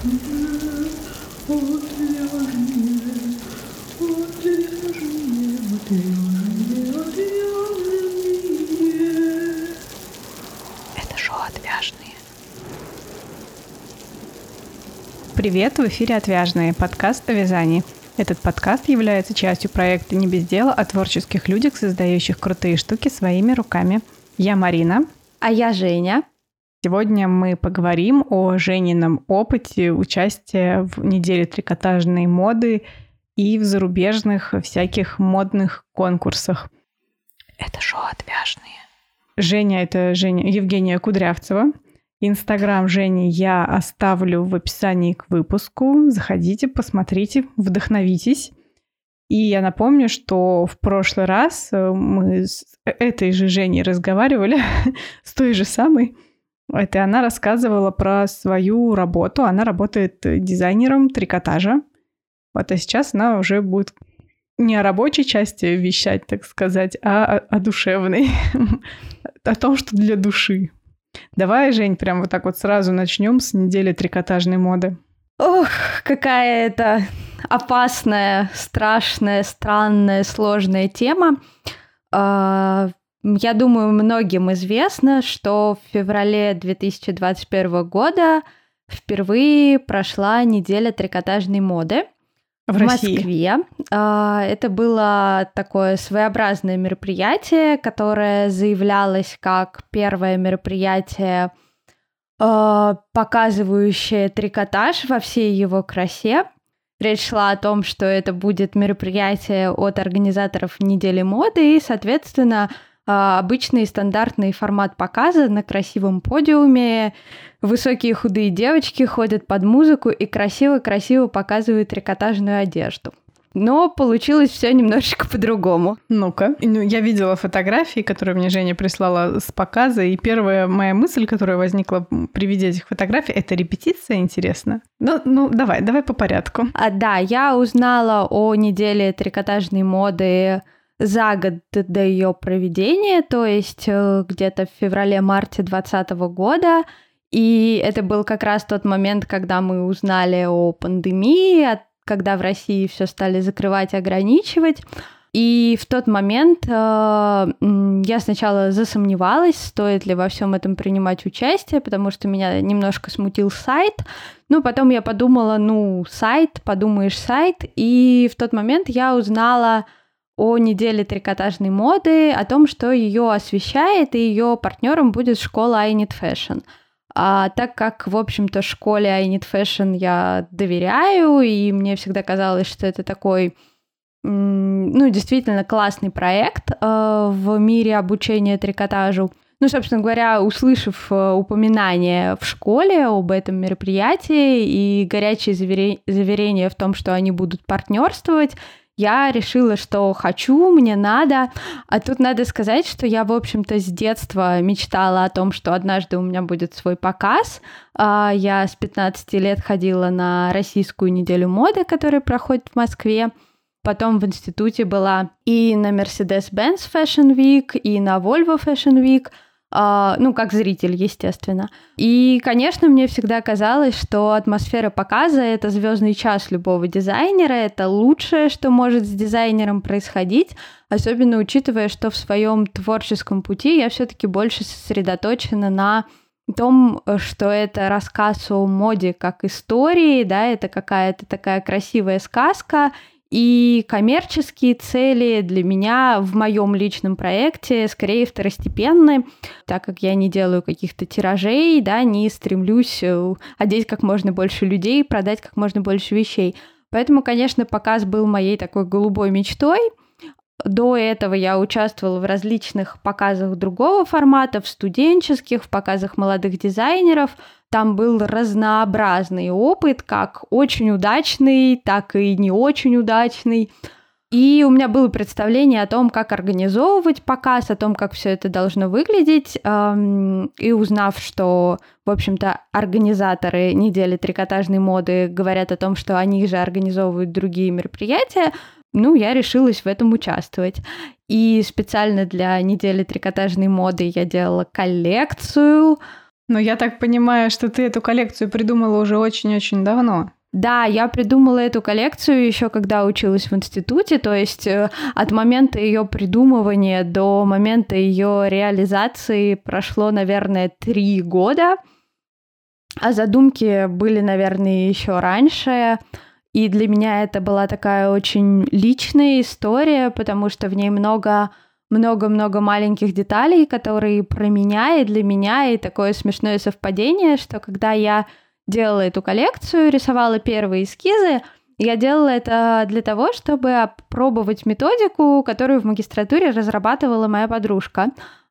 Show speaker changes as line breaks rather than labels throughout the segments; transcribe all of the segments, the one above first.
Это шоу «Отвяжные».
Привет, в эфире «Отвяжные» подкаст о вязании. Этот подкаст является частью проекта «Не без дела» о творческих людях, создающих крутые штуки своими руками. Я Марина.
А я Женя.
Сегодня мы поговорим о Женином опыте участия в неделе трикотажной моды и в зарубежных всяких модных конкурсах.
Это шоу «Отвяжные».
Женя — это Женя Евгения Кудрявцева. Инстаграм Жени я оставлю в описании к выпуску. Заходите, посмотрите, вдохновитесь. И я напомню, что в прошлый раз э, мы с этой же Женей разговаривали, с той же самой. Это она рассказывала про свою работу. Она работает дизайнером трикотажа. Вот, а сейчас она уже будет не о рабочей части вещать, так сказать, а о, о душевной. о том, что для души. Давай, Жень, прям вот так вот сразу начнем с недели трикотажной моды.
Ох, какая это опасная, страшная, странная, сложная тема. А, я думаю, многим известно, что в феврале 2021 года впервые прошла неделя трикотажной моды
в,
в. Москве. А, Это было такое своеобразное мероприятие, которое заявлялось как первое мероприятие, а, показывающее трикотаж во всей его красе. Речь шла о том, что это будет мероприятие от организаторов недели моды, и, соответственно, обычный стандартный формат показа на красивом подиуме. Высокие худые девочки ходят под музыку и красиво-красиво показывают трикотажную одежду. Но получилось все немножечко по-другому.
Ну-ка. Ну, я видела фотографии, которые мне Женя прислала с показа, и первая моя мысль, которая возникла при виде этих фотографий, это репетиция, интересно. Ну, ну давай, давай по порядку.
А, да, я узнала о неделе трикотажной моды за год до ее проведения, то есть э, где-то в феврале-марте 2020 года. И это был как раз тот момент, когда мы узнали о пандемии, когда в России все стали закрывать, ограничивать. И в тот момент э, я сначала засомневалась, стоит ли во всем этом принимать участие, потому что меня немножко смутил сайт. Ну, потом я подумала, ну, сайт, подумаешь, сайт. И в тот момент я узнала о неделе трикотажной моды, о том, что ее освещает, и ее партнером будет школа I Need Fashion. А так как, в общем-то, школе I Need Fashion я доверяю, и мне всегда казалось, что это такой, ну, действительно классный проект э, в мире обучения трикотажу. Ну, собственно говоря, услышав э, упоминание в школе об этом мероприятии и горячие завере- заверения в том, что они будут партнерствовать, я решила, что хочу, мне надо. А тут надо сказать, что я, в общем-то, с детства мечтала о том, что однажды у меня будет свой показ. А, Я с 15 лет ходила на российскую неделю моды, которая проходит в Москве. Потом в институте была и на Mercedes-Benz Fashion Week, и на Volvo Fashion Week – ну, как зритель, естественно. И, конечно, мне всегда казалось, что атмосфера показа — это звездный час любого дизайнера, это лучшее, что может с дизайнером происходить, особенно учитывая, что в своем творческом пути я все-таки больше сосредоточена на том, что это рассказ о моде как истории, да, это какая-то такая красивая сказка, и коммерческие цели для меня в моем личном проекте скорее второстепенны, так как я не делаю каких-то тиражей, да, не стремлюсь э, одеть как можно больше людей, продать как можно больше вещей. Поэтому, конечно, показ был моей такой голубой мечтой. До этого я участвовала в различных показах другого формата, в студенческих, в показах молодых дизайнеров. Там был разнообразный опыт, как очень удачный, так и не очень удачный. И у меня было представление о том, как организовывать показ, о том, как все это должно выглядеть. И узнав, что, в общем-то, организаторы недели трикотажной моды говорят о том, что они же организовывают другие мероприятия, ну, я решилась в этом участвовать. И специально для недели трикотажной моды я делала коллекцию
Но я так понимаю, что ты эту коллекцию придумала уже очень-очень давно.
Да, я придумала эту коллекцию еще когда училась в институте, то есть э, от момента ее придумывания до момента ее реализации прошло, наверное, три года, а задумки были, наверное, еще раньше. И для меня это была такая очень личная история, потому что в ней много много-много маленьких деталей, которые про меня и для меня, и такое смешное совпадение, что когда я делала эту коллекцию, рисовала первые эскизы. Я делала это для того, чтобы опробовать методику, которую в магистратуре разрабатывала моя подружка.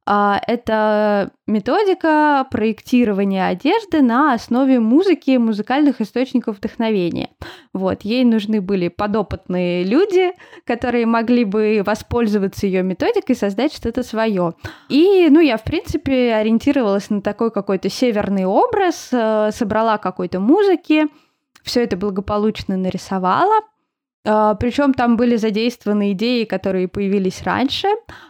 А, это методика проектирования одежды на основе музыки, музыкальных источников вдохновения. Вот, ей нужны были подопытные люди, которые могли бы воспользоваться ее методикой и создать что-то свое. И, ну, я, в принципе, ориентировалась на такой какой-то северный образ, э, собрала какой-то музыки, все это благополучно нарисовала, Причем там были задействованы идеи, которые появились раньше,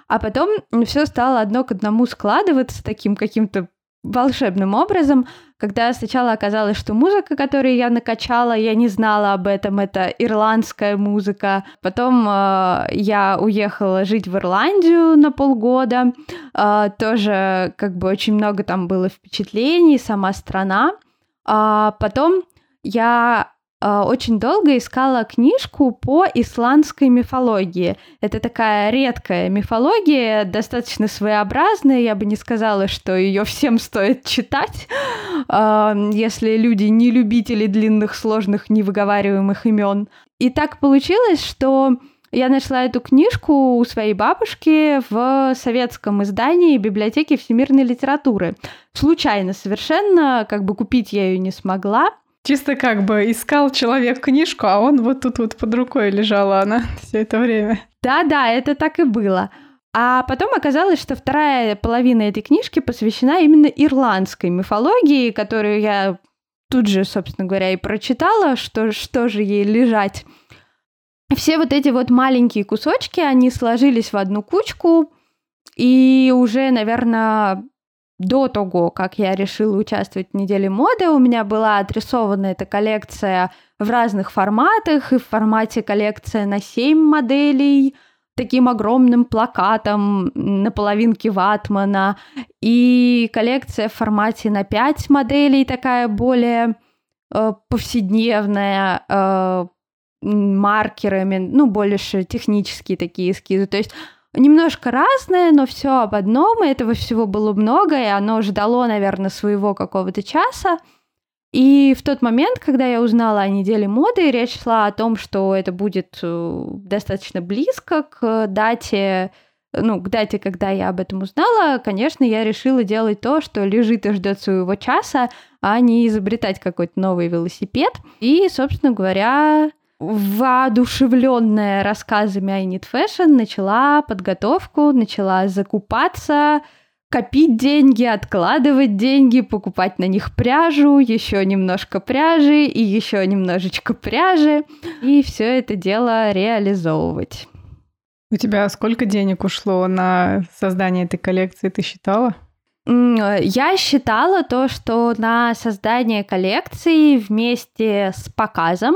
а потом все стало одно к одному складываться таким каким-то волшебным образом, когда сначала оказалось, что музыка, которую я накачала, я не знала об этом, это ирландская музыка. Потом э, я уехала жить в Ирландию на полгода, э, тоже как бы очень много там было впечатлений, сама страна. А потом я а, очень долго искала книжку по исландской мифологии. Это такая редкая мифология, достаточно своеобразная. Я бы не сказала, что ее всем стоит читать, а, если люди не любители длинных, сложных, невыговариваемых имен. И так получилось, что я нашла эту книжку у своей бабушки в советском издании библиотеки всемирной литературы. Случайно совершенно, как бы купить я ее не смогла.
Чисто как бы искал человек книжку, а он вот тут вот под рукой лежала она все это время.
Да-да, это так и было. А потом оказалось, что вторая половина этой книжки посвящена именно ирландской мифологии, которую я тут же, собственно говоря, и прочитала, что, что же ей лежать. Все вот эти вот маленькие кусочки, они сложились в одну кучку, и уже, наверное, до того, как я решила участвовать в неделе моды, у меня была отрисована эта коллекция в разных форматах, и в формате коллекция на 7 моделей, таким огромным плакатом на половинке ватмана, и коллекция в формате на 5 моделей, такая более э, повседневная, э, маркерами, ну, больше технические такие эскизы. То есть немножко разное, но все об одном, и этого всего было много, и оно ждало, наверное, своего какого-то часа. И в тот момент, когда я узнала о неделе моды, речь шла о том, что это будет э, достаточно близко к дате, ну, к дате, когда я об этом узнала, конечно, я решила делать то, что лежит и ждет своего часа, а не изобретать какой-то новый велосипед. И, собственно говоря, воодушевленная рассказами I Need Fashion, начала подготовку, начала закупаться, копить деньги, откладывать деньги, покупать на них пряжу, еще немножко пряжи и еще немножечко пряжи, и все это дело реализовывать.
У тебя сколько денег ушло на создание этой коллекции, ты считала?
Я считала то, что на создание коллекции вместе с показом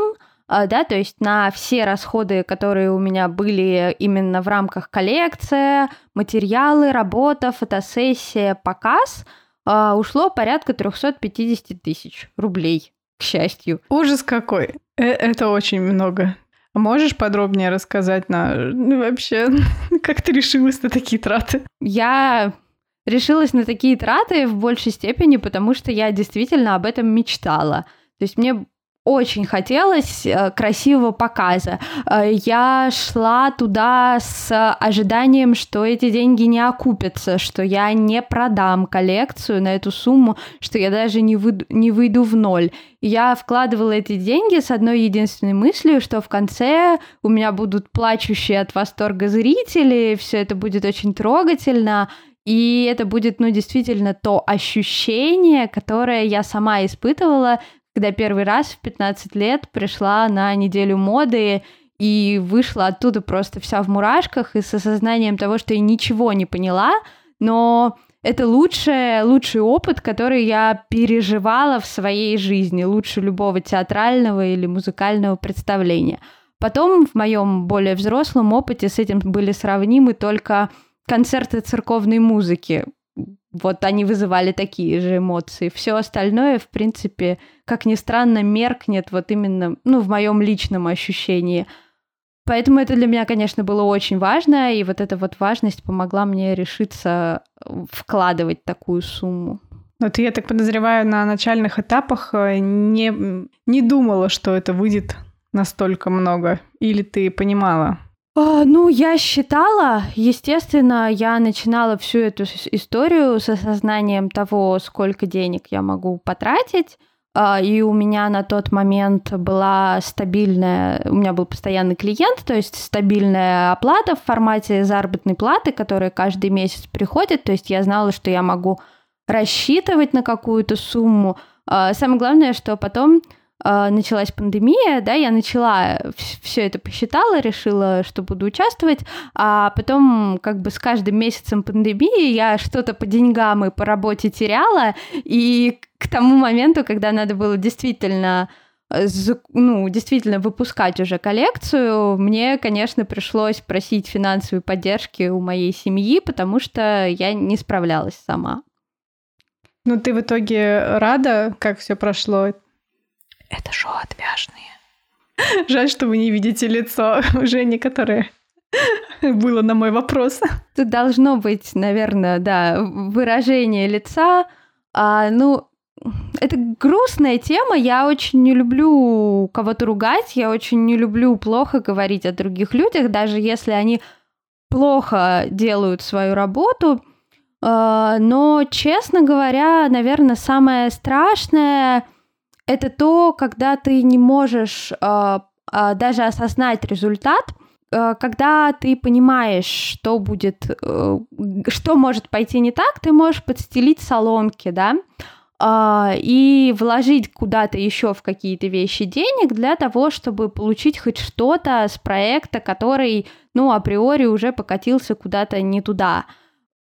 да, то есть на все расходы, которые у меня были именно в рамках коллекции, материалы, работа, фотосессия, показ, а, ушло порядка 350 тысяч рублей, к счастью.
Ужас какой! Э, это очень много. Можешь подробнее рассказать на ну, вообще, как ты решилась на такие траты?
Я решилась на такие траты в большей степени, потому что я действительно об этом мечтала. То есть мне очень хотелось э, красивого показа. Э, я шла туда с ожиданием, что эти деньги не окупятся, что я не продам коллекцию на эту сумму, что я даже не, выйду, не выйду в ноль. Я вкладывала эти деньги с одной единственной мыслью, что в конце у меня будут плачущие от восторга зрители, все это будет очень трогательно, и это будет, ну, действительно то ощущение, которое я сама испытывала, когда первый раз в 15 лет пришла на неделю моды и вышла оттуда просто вся в мурашках и с осознанием того, что я ничего не поняла, но это лучшее, лучший опыт, который я переживала в своей жизни, лучше любого театрального или музыкального представления. Потом в моем более взрослом опыте с этим были сравнимы только концерты церковной музыки. Вот они вызывали такие же эмоции. Все остальное, в принципе, как ни странно, меркнет вот именно, ну, в моем личном ощущении. Поэтому это для меня, конечно, было очень важно, и вот эта вот важность помогла мне решиться вкладывать такую сумму.
Но ты, я так подозреваю, на начальных этапах э, не, не думала, что это выйдет настолько много? Или ты понимала?
А, ну, я считала, естественно, я начинала всю эту историю с осознанием того, сколько денег я могу потратить. А, и у меня на тот момент была стабильная, у меня был постоянный клиент, то есть стабильная оплата в формате заработной платы, которая каждый месяц приходит. То есть я знала, что я могу рассчитывать на какую-то сумму. А, самое главное, что потом началась пандемия, да, я начала все это посчитала, решила, что буду участвовать, а потом как бы с каждым месяцем пандемии я что-то по деньгам и по работе теряла, и к тому моменту, когда надо было действительно э, ну, действительно выпускать уже коллекцию, мне, конечно, пришлось просить финансовой поддержки у моей семьи, потому что я не справлялась сама.
Ну, ты в итоге рада, как все прошло?
Это шоу отвяжные.
Жаль, что вы не видите лицо Жени, которое было на мой вопрос.
Тут должно быть, наверное, да, выражение лица. А, ну, это грустная тема. Я очень не люблю кого-то ругать. Я очень не люблю плохо говорить о других людях, даже если они плохо делают свою работу. А, но, честно говоря, наверное, самое страшное это то, когда ты не можешь э, э, даже осознать результат, э, когда ты понимаешь, что будет, э, что может пойти не так, ты можешь подстелить соломки, да, э, и вложить куда-то еще в какие-то вещи денег для того, чтобы получить хоть что-то с проекта, который, ну, априори уже покатился куда-то не туда.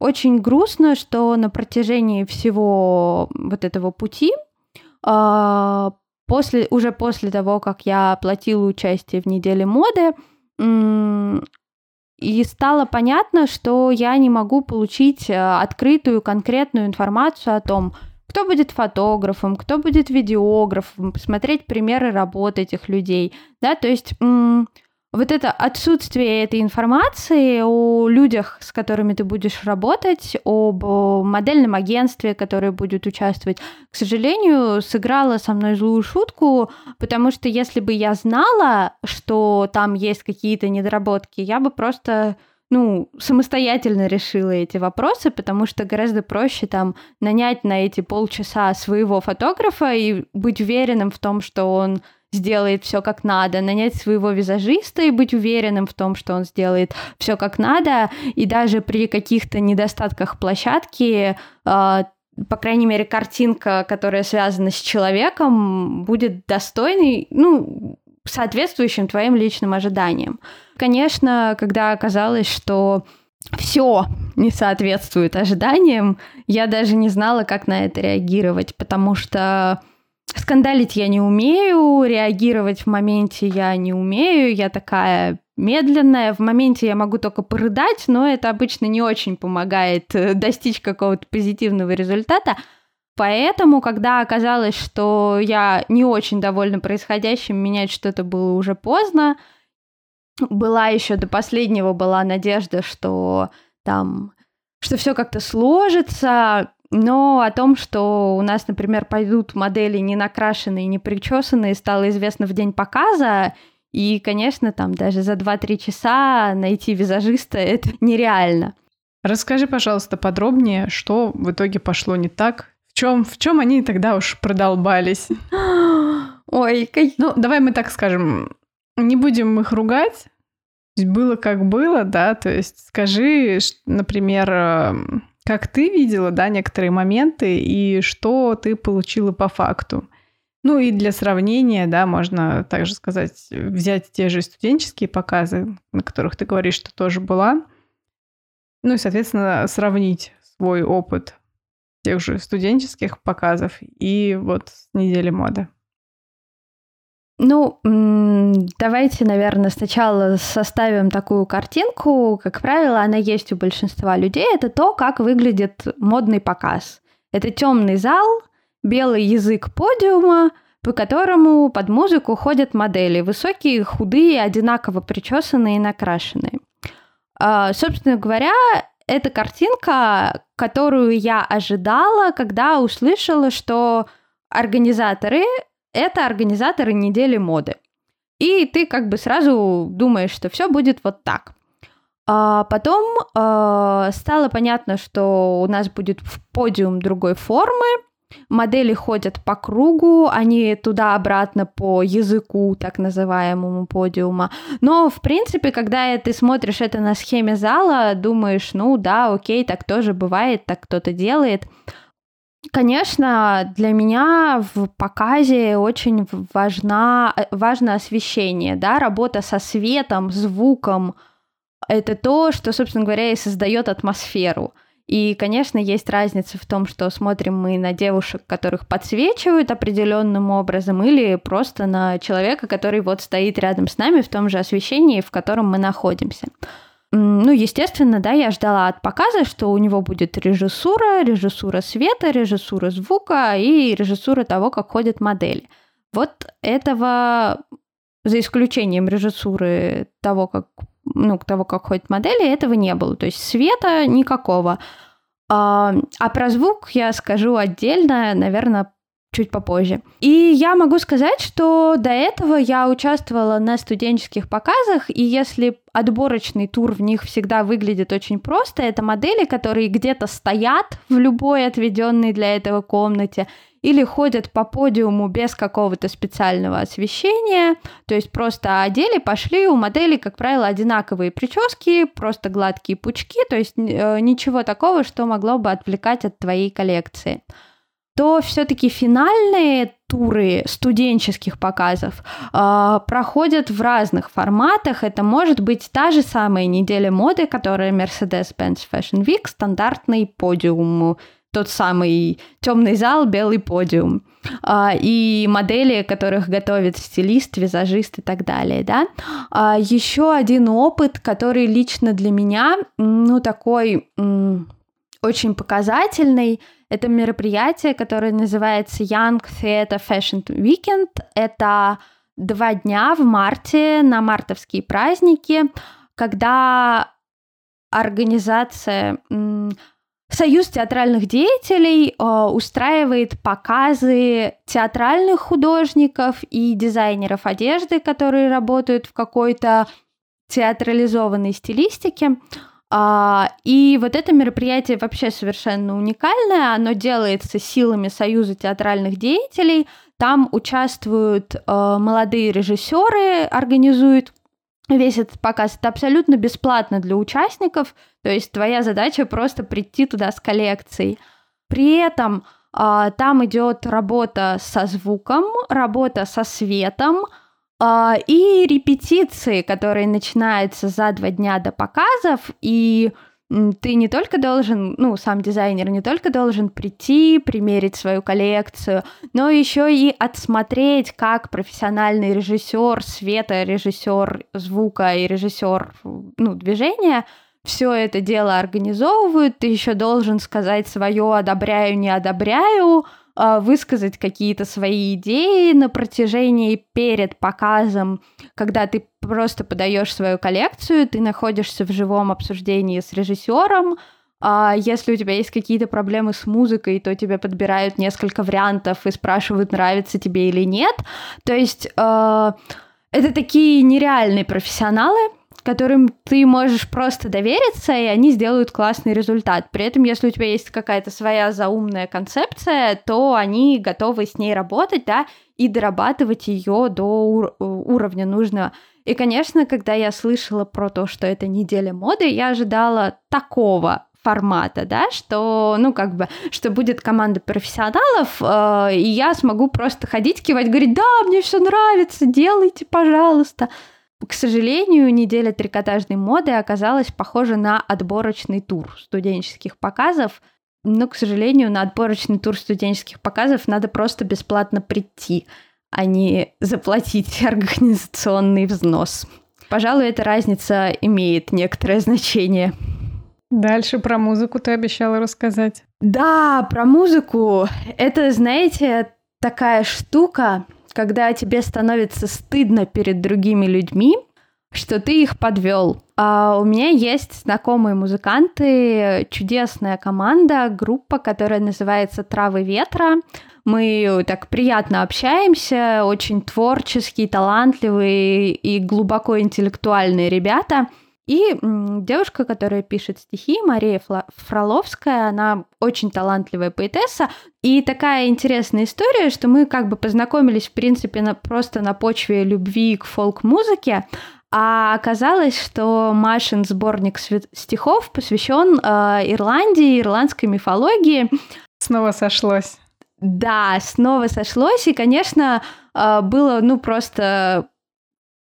Очень грустно, что на протяжении всего вот этого пути после, уже после того, как я оплатила участие в неделе моды, и стало понятно, что я не могу получить э, открытую, конкретную информацию о том, кто будет фотографом, кто будет видеографом, посмотреть примеры работы этих людей, да, то есть вот это отсутствие этой информации о людях, с которыми ты будешь работать, об модельном агентстве, которое будет участвовать, к сожалению, сыграло со мной злую шутку, потому что если бы я знала, что там есть какие-то недоработки, я бы просто ну, самостоятельно решила эти вопросы, потому что гораздо проще там нанять на эти полчаса своего фотографа и быть уверенным в том, что он сделает все как надо, нанять своего визажиста и быть уверенным в том, что он сделает все как надо, и даже при каких-то недостатках площадки, э, по крайней мере, картинка, которая связана с человеком, будет достойной, ну, соответствующим твоим личным ожиданиям. Конечно, когда оказалось, что все не соответствует ожиданиям, я даже не знала, как на это реагировать, потому что Скандалить я не умею, реагировать в моменте я не умею, я такая медленная, в моменте я могу только порыдать, но это обычно не очень помогает э, достичь какого-то позитивного результата. Поэтому, когда оказалось, что я не очень довольна происходящим, менять что-то было уже поздно. Была еще до последнего была надежда, что там что все как-то сложится, но о том, что у нас, например, пойдут модели не накрашенные, не причесанные, стало известно в день показа, и, конечно, там даже за 2-3 часа найти визажиста — это нереально.
Расскажи, пожалуйста, подробнее, что в итоге пошло не так, в чем, в чем они тогда уж продолбались.
Ой, как...
Ну, давай мы так скажем, не будем их ругать, было как было, да, то есть скажи, например, эм, как ты видела, да, некоторые моменты и что ты получила по факту. Ну и для сравнения, да, можно также сказать, взять те же студенческие показы, на которых ты говоришь, что тоже была, ну и, соответственно, сравнить свой опыт тех же студенческих показов и вот недели моды.
Ну, давайте, наверное, сначала составим такую картинку. Как правило, она есть у большинства людей. Это то, как выглядит модный показ. Это темный зал, белый язык подиума, по которому под музыку ходят модели. Высокие, худые, одинаково причесанные и накрашенные. А, собственно говоря, это картинка, которую я ожидала, когда услышала, что организаторы это организаторы недели моды. И ты как бы сразу думаешь, что все будет вот так. А потом э, стало понятно, что у нас будет подиум другой формы. Модели ходят по кругу, они туда-обратно по языку, так называемому подиума. Но, в принципе, когда ты смотришь это на схеме зала, думаешь, ну да, окей, так тоже бывает, так кто-то делает. Конечно, для меня в показе очень важна, э, важно освещение, да, работа со светом, звуком. Это то, что, собственно говоря, и создает атмосферу. И, конечно, есть разница в том, что смотрим мы на девушек, которых подсвечивают определенным образом, или просто на человека, который вот стоит рядом с нами в том же освещении, в котором мы находимся. Ну, естественно, да, я ждала от показа, что у него будет режиссура, режиссура света, режиссура звука и режиссура того, как ходят модели. Вот этого, за исключением режиссуры того, как, ну, того, как ходят модели, этого не было. То есть света никакого. А, а про звук я скажу отдельно, наверное, чуть попозже. И я могу сказать, что до этого я участвовала на студенческих показах, и если отборочный тур в них всегда выглядит очень просто, это модели, которые где-то стоят в любой отведенной для этого комнате, или ходят по подиуму без какого-то специального освещения, то есть просто одели, пошли, у моделей, как правило, одинаковые прически, просто гладкие пучки, то есть э, ничего такого, что могло бы отвлекать от твоей коллекции то все-таки финальные туры студенческих показов э, проходят в разных форматах. Это может быть та же самая неделя моды, которая Mercedes-Benz Fashion Week, стандартный подиум, тот самый темный зал, белый подиум. Uh, и модели, которых готовит стилист, визажист и так далее, да. Uh, еще один опыт, который лично для меня, ну, такой очень показательный. Это мероприятие, которое называется Young Theatre Fashion Weekend. Это два дня в марте на мартовские праздники, когда организация Союз театральных деятелей э, устраивает показы театральных художников и дизайнеров одежды, которые работают в какой-то театрализованной стилистике. А, и вот это мероприятие вообще совершенно уникальное, оно делается силами Союза театральных деятелей, там участвуют э, молодые режиссеры, организуют весь этот показ. Это абсолютно бесплатно для участников, то есть твоя задача просто прийти туда с коллекцией. При этом э, там идет работа со звуком, работа со светом, а, и репетиции, которые начинаются за два дня до показов, и ты не только должен, ну, сам дизайнер не только должен прийти, примерить свою коллекцию, но еще и отсмотреть, как профессиональный режиссер света, режиссер звука и режиссер ну, движения все это дело организовывают. Ты еще должен сказать свое одобряю, не одобряю, а, высказать какие-то свои идеи на протяжении перед показом, когда ты просто подаешь свою коллекцию, ты находишься в живом обсуждении с режиссером, а если у тебя есть какие-то проблемы с музыкой, то тебе подбирают несколько вариантов и спрашивают, нравится тебе или нет. То есть э, это такие нереальные профессионалы, которым ты можешь просто довериться, и они сделают классный результат. При этом, если у тебя есть какая-то своя заумная концепция, то они готовы с ней работать, да, и дорабатывать ее до ур- уровня нужного. И, конечно, когда я слышала про то, что это неделя моды, я ожидала такого формата, да, что, ну, как бы, что будет команда профессионалов, э, и я смогу просто ходить, кивать, говорить, да, мне все нравится, делайте, пожалуйста. К сожалению, неделя трикотажной моды оказалась похожа на отборочный тур студенческих показов. Но, к сожалению, на отборочный тур студенческих показов надо просто бесплатно прийти, а не заплатить организационный взнос. Пожалуй, эта разница имеет некоторое значение.
Дальше про музыку ты обещала рассказать.
Да, про музыку. Это, знаете, такая штука, когда тебе становится стыдно перед другими людьми, что ты их подвел. А у меня есть знакомые музыканты, чудесная команда, группа, которая называется «Травы ветра». Мы так приятно общаемся, очень творческие, талантливые и глубоко интеллектуальные ребята – и девушка, которая пишет стихи, Мария Фроловская, она очень талантливая поэтесса. И такая интересная история, что мы как бы познакомились, в принципе, на, просто на почве любви к фолк-музыке. А оказалось, что Машин сборник стихов посвящен э, Ирландии, ирландской мифологии.
Снова сошлось.
Да, снова сошлось. И, конечно, э, было, ну, просто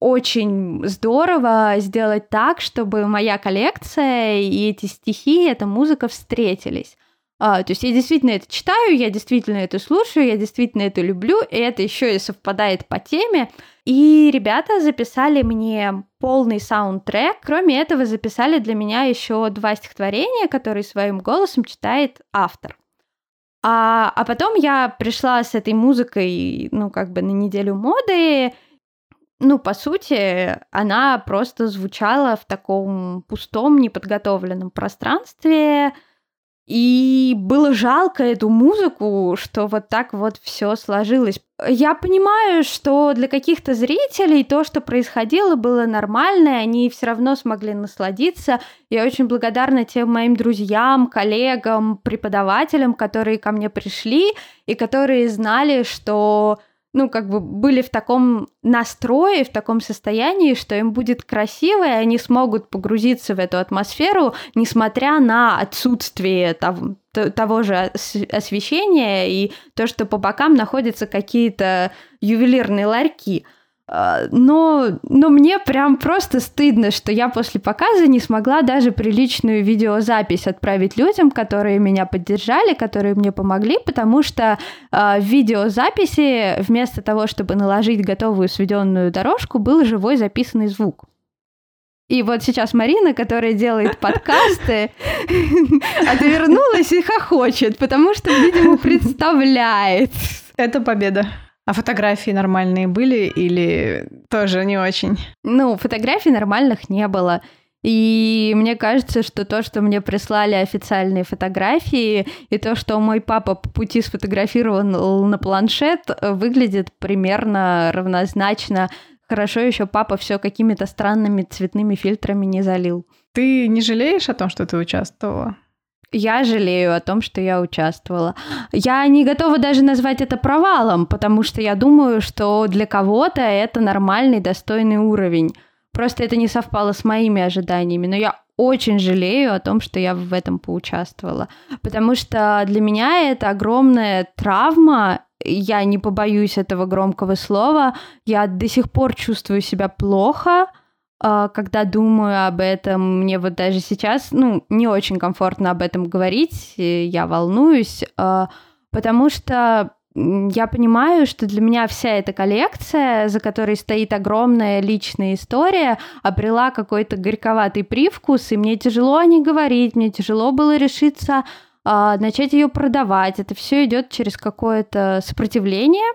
очень здорово сделать так, чтобы моя коллекция и эти стихи, эта музыка встретились. А, то есть я действительно это читаю, я действительно это слушаю, я действительно это люблю, и это еще и совпадает по теме. И ребята записали мне полный саундтрек. Кроме этого, записали для меня еще два стихотворения, которые своим голосом читает автор. А, а потом я пришла с этой музыкой, ну, как бы на неделю моды, ну, по сути, она просто звучала в таком пустом, неподготовленном пространстве, и было жалко эту музыку, что вот так вот все сложилось. Я понимаю, что для каких-то зрителей то, что происходило, было нормально, они все равно смогли насладиться. Я очень благодарна тем моим друзьям, коллегам, преподавателям, которые ко мне пришли и которые знали, что ну, как бы были в таком настрое, в таком состоянии, что им будет красиво, и они смогут погрузиться в эту атмосферу, несмотря на отсутствие того, того же освещения и то, что по бокам находятся какие-то ювелирные ларьки. А, но, но мне прям просто стыдно, что я после показа не смогла даже приличную видеозапись отправить людям, которые меня поддержали, которые мне помогли, потому что э, в видеозаписи вместо того, чтобы наложить готовую сведенную дорожку, был живой записанный звук. И вот сейчас Марина, которая делает подкасты, отвернулась и хохочет, потому что, видимо, представляет.
Это победа. А фотографии нормальные были или тоже не очень?
Ну, фотографий нормальных не было. И мне кажется, что то, что мне прислали официальные фотографии, и то, что мой папа по пути сфотографировал на планшет, выглядит примерно равнозначно. Хорошо еще папа все какими-то странными цветными фильтрами не залил.
Ты не жалеешь о том, что ты участвовала?
Я жалею о том, что я участвовала. Я не готова даже назвать это провалом, потому что я думаю, что для кого-то это нормальный, достойный уровень. Просто это не совпало с моими ожиданиями. Но я очень жалею о том, что я в этом поучаствовала. Потому что для меня это огромная травма. Я не побоюсь этого громкого слова. Я до сих пор чувствую себя плохо когда думаю об этом, мне вот даже сейчас, ну, не очень комфортно об этом говорить, я волнуюсь, а, потому что я понимаю, что для меня вся эта коллекция, за которой стоит огромная личная история, обрела какой-то горьковатый привкус, и мне тяжело о ней говорить, мне тяжело было решиться э, начать ее продавать. Это все идет через какое-то сопротивление,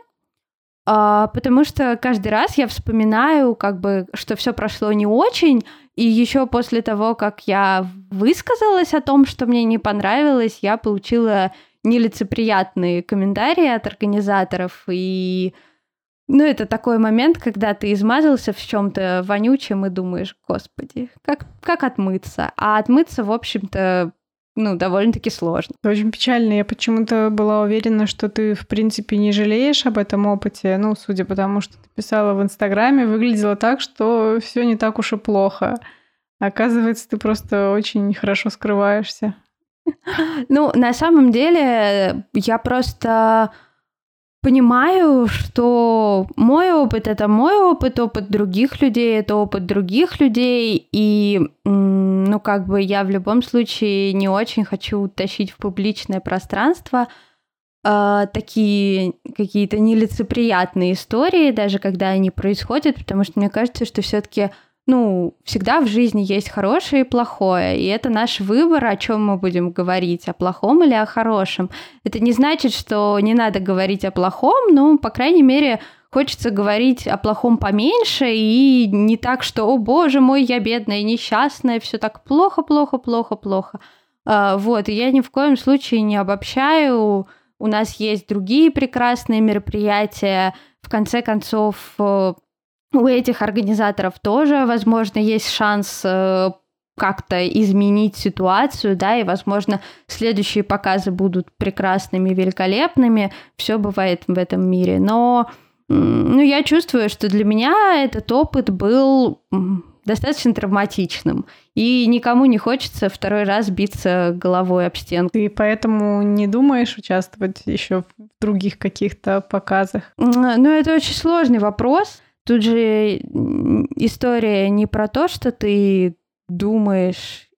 а, потому что каждый раз я вспоминаю, как бы, что все прошло не очень, и еще после того, как я высказалась о том, что мне не понравилось, я получила нелицеприятные комментарии от организаторов, и ну, это такой момент, когда ты измазался в чем-то вонючем и думаешь, господи, как, как отмыться? А отмыться, в общем-то, ну, довольно-таки сложно.
Очень печально. Я почему-то была уверена, что ты, в принципе, не жалеешь об этом опыте. Ну, судя по тому, что ты писала в Инстаграме, выглядело так, что все не так уж и плохо. Оказывается, ты просто очень хорошо скрываешься.
Ну, на самом деле, я просто понимаю, что мой опыт это мой опыт, опыт других людей это опыт других людей, и ну как бы я в любом случае не очень хочу утащить в публичное пространство э, такие какие-то нелицеприятные истории, даже когда они происходят, потому что мне кажется, что все-таки ну, всегда в жизни есть хорошее и плохое, и это наш выбор, о чем мы будем говорить, о плохом или о хорошем. Это не значит, что не надо говорить о плохом, но, по крайней мере, хочется говорить о плохом поменьше и не так, что, о боже мой, я бедная, несчастная, все так плохо, плохо, плохо, плохо. А, вот, и я ни в коем случае не обобщаю. У нас есть другие прекрасные мероприятия. В конце концов, э, у этих организаторов тоже, возможно, есть шанс э, как-то изменить ситуацию, да, и, возможно, следующие показы будут прекрасными, великолепными. Все бывает в этом мире. Но ну, я чувствую, что для меня этот опыт был достаточно травматичным. И никому не хочется второй раз биться головой об стенку.
Ты поэтому не думаешь участвовать еще в других каких-то показах?
Ну, это очень сложный вопрос. Тут же история не про то, что ты думаешь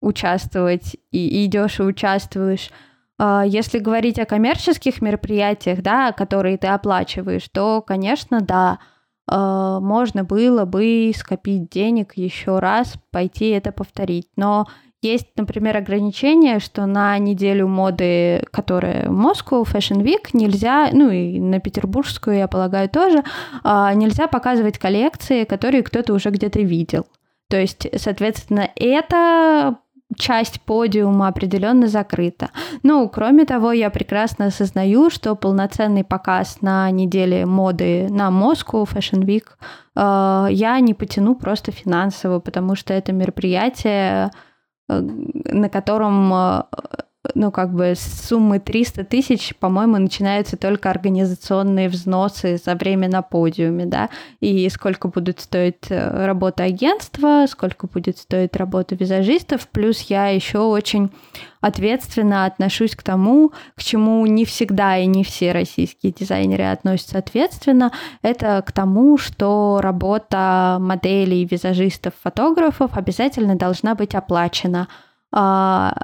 участвовать и идешь и участвуешь. А, если говорить о коммерческих мероприятиях, да, которые ты оплачиваешь, то, конечно, да, а, можно было бы скопить денег еще раз, пойти это повторить. Но есть, например, ограничение, что на неделю моды, которая Moscow Fashion Week, нельзя, ну и на петербургскую, я полагаю, тоже, а, нельзя показывать коллекции, которые кто-то уже где-то видел. То есть, соответственно, это часть подиума определенно закрыта. Ну, кроме того, я прекрасно осознаю, что полноценный показ на неделе моды на Moscow Fashion Week э, я не потяну просто финансово, потому что это мероприятие на котором э, ну, как бы с суммы 300 тысяч, по-моему, начинаются только организационные взносы за время на подиуме, да, и сколько будет стоить э, работа агентства, сколько будет стоить работа визажистов, плюс я еще очень ответственно отношусь к тому, к чему не всегда и не все российские дизайнеры относятся ответственно, это к тому, что работа моделей, визажистов, фотографов обязательно должна быть оплачена. А,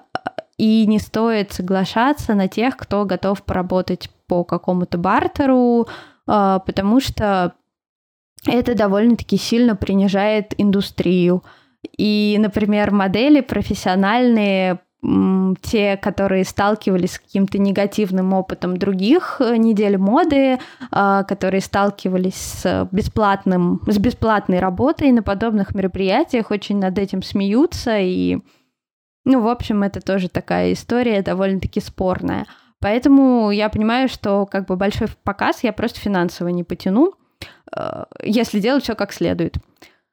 и не стоит соглашаться на тех, кто готов поработать по какому-то бартеру, а, потому что это довольно-таки сильно принижает индустрию. И, например, модели профессиональные, те, которые сталкивались с каким-то негативным опытом других э, недель моды, а, которые сталкивались с бесплатным, с бесплатной работой на подобных мероприятиях, очень над этим смеются и ну, в общем, это тоже такая история довольно-таки спорная. Поэтому я понимаю, что как бы большой показ я просто финансово не потяну, э, если делать все как следует.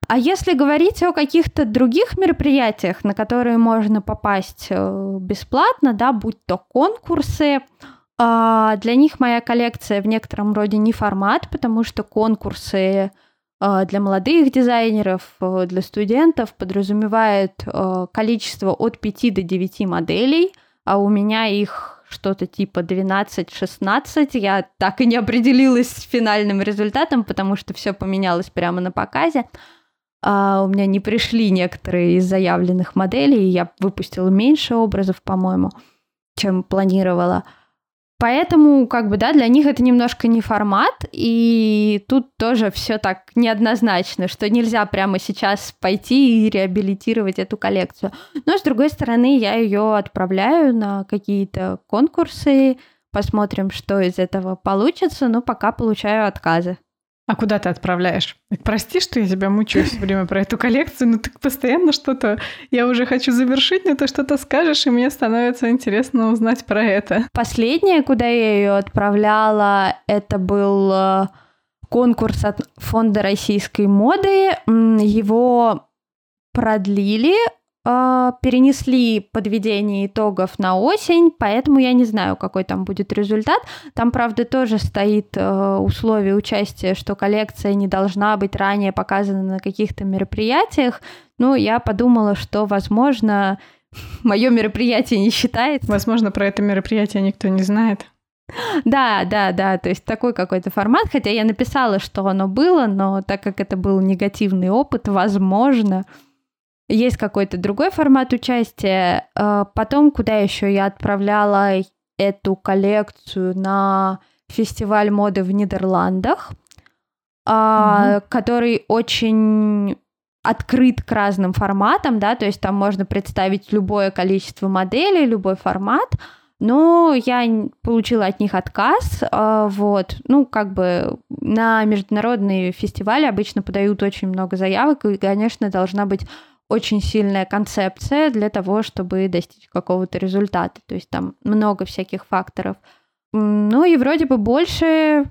А если говорить о каких-то других мероприятиях, на которые можно попасть э, бесплатно, да, будь то конкурсы, а, для них моя коллекция в некотором роде не формат, потому что конкурсы для молодых дизайнеров, э, для студентов подразумевает э, количество от 5 до 9 моделей, а у меня их что-то типа 12-16. Я так и не определилась с финальным результатом, потому что все поменялось прямо на показе. А у меня не пришли некоторые из заявленных моделей, я выпустила меньше образов, по-моему, чем планировала. Поэтому, как бы, да, для них это немножко не формат, и тут тоже все так неоднозначно, что нельзя прямо сейчас пойти и реабилитировать эту коллекцию. Но, с другой стороны, я ее отправляю на какие-то конкурсы, посмотрим, что из этого получится, но пока получаю отказы.
А куда ты отправляешь? Прости, что я тебя мучаю все время про эту коллекцию, но ты постоянно что-то... Я уже хочу завершить, но ты что-то скажешь, и мне становится интересно узнать про это.
Последнее, куда я ее отправляла, это был э, конкурс от Фонда российской моды. Его продлили а, перенесли подведение итогов на осень, поэтому я не знаю, какой там будет результат. Там, правда, тоже стоит э, условие участия, что коллекция не должна быть ранее показана на каких-то мероприятиях. Ну, я подумала, что, возможно, мое мероприятие не считается.
Возможно, про это мероприятие никто не знает.
Да, да, да, то есть такой какой-то формат, хотя я написала, что оно было, но так как это был негативный опыт, возможно, есть какой-то другой формат участия. Э, потом, куда еще я отправляла эту коллекцию на фестиваль моды в Нидерландах, mm-hmm. который очень открыт к разным форматам, да, то есть там можно представить любое количество моделей, любой формат, но я получила от них отказ, а, вот, ну, как бы на международные фестивали обычно подают очень много заявок, и, конечно, должна быть очень сильная концепция для того, чтобы достичь какого-то результата, то есть там много всяких факторов. Ну и вроде бы больше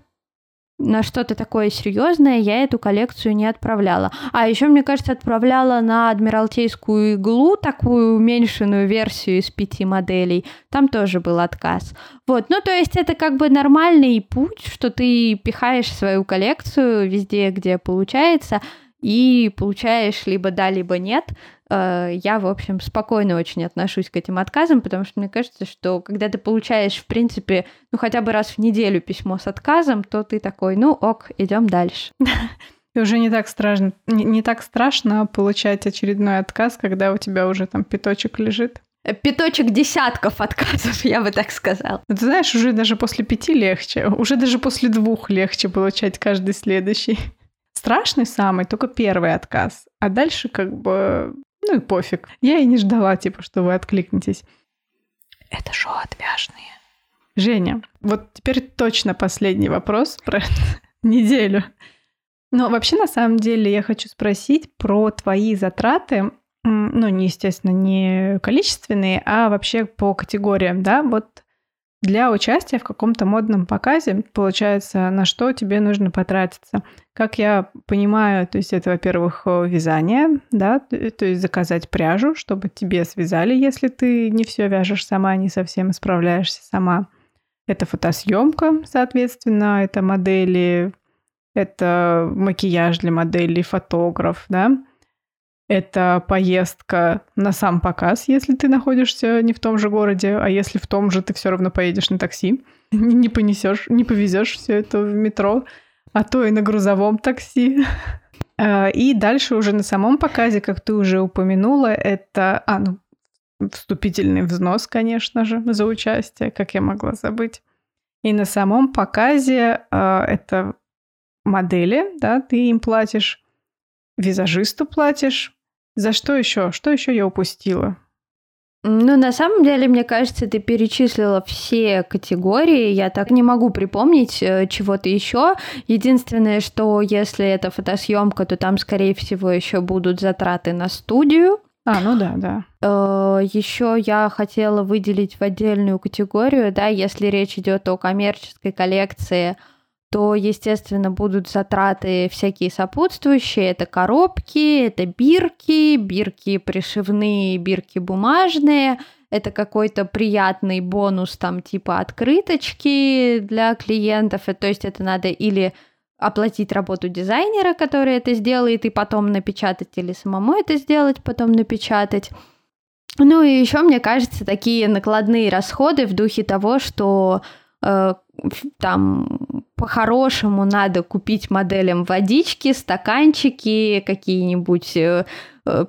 на что-то такое серьезное я эту коллекцию не отправляла. А еще, мне кажется, отправляла на Адмиралтейскую иглу такую уменьшенную версию из пяти моделей. Там тоже был отказ. Вот, ну то есть это как бы нормальный путь, что ты пихаешь свою коллекцию везде, где получается, и получаешь либо да, либо нет. Э, я, в общем, спокойно очень отношусь к этим отказам, потому что мне кажется, что когда ты получаешь, в принципе, ну хотя бы раз в неделю письмо с отказом, то ты такой, ну ок, идем дальше.
И уже не так страшно, не, не так страшно получать очередной отказ, когда у тебя уже там пяточек лежит.
Э, пяточек десятков отказов, я бы так сказала.
Ты знаешь, уже даже после пяти легче, уже даже после двух легче получать каждый следующий. Страшный самый, только первый отказ. А дальше как бы ну и пофиг. Я и не ждала, типа, что вы откликнетесь.
Это шоу отвяжные.
Женя, вот теперь точно последний вопрос про неделю. Но вообще, на самом деле, я хочу спросить про твои затраты, ну, не, естественно, не количественные, а вообще по категориям, да, вот для участия в каком-то модном показе, получается, на что тебе нужно потратиться. Как я понимаю, то есть это, во-первых, вязание, да, то есть заказать пряжу, чтобы тебе связали, если ты не все вяжешь сама, не совсем справляешься сама. Это фотосъемка, соответственно, это модели, это макияж для моделей, фотограф, да, это поездка на сам показ, если ты находишься не в том же городе, а если в том же, ты все равно поедешь на такси, не понесешь, не повезешь все это в метро, а то и на грузовом такси. А, и дальше уже на самом показе, как ты уже упомянула, это а, ну, вступительный взнос, конечно же, за участие, как я могла забыть. И на самом показе а, это модели, да, ты им платишь, визажисту платишь, за что еще? Что еще я упустила?
Ну, на самом деле, мне кажется, ты перечислила все категории. Я так не могу припомнить э, чего-то еще. Единственное, что если это фотосъемка, то там, скорее всего, еще будут затраты на студию.
А, ну да, да.
Э, еще я хотела выделить в отдельную категорию, да, если речь идет о коммерческой коллекции, то, естественно, будут затраты всякие сопутствующие. Это коробки, это бирки, бирки пришивные, бирки бумажные. Это какой-то приятный бонус там типа открыточки для клиентов. То есть это надо или оплатить работу дизайнера, который это сделает, и потом напечатать, или самому это сделать, потом напечатать. Ну и еще, мне кажется, такие накладные расходы в духе того, что э, там по-хорошему надо купить моделям водички, стаканчики, какие-нибудь э, э,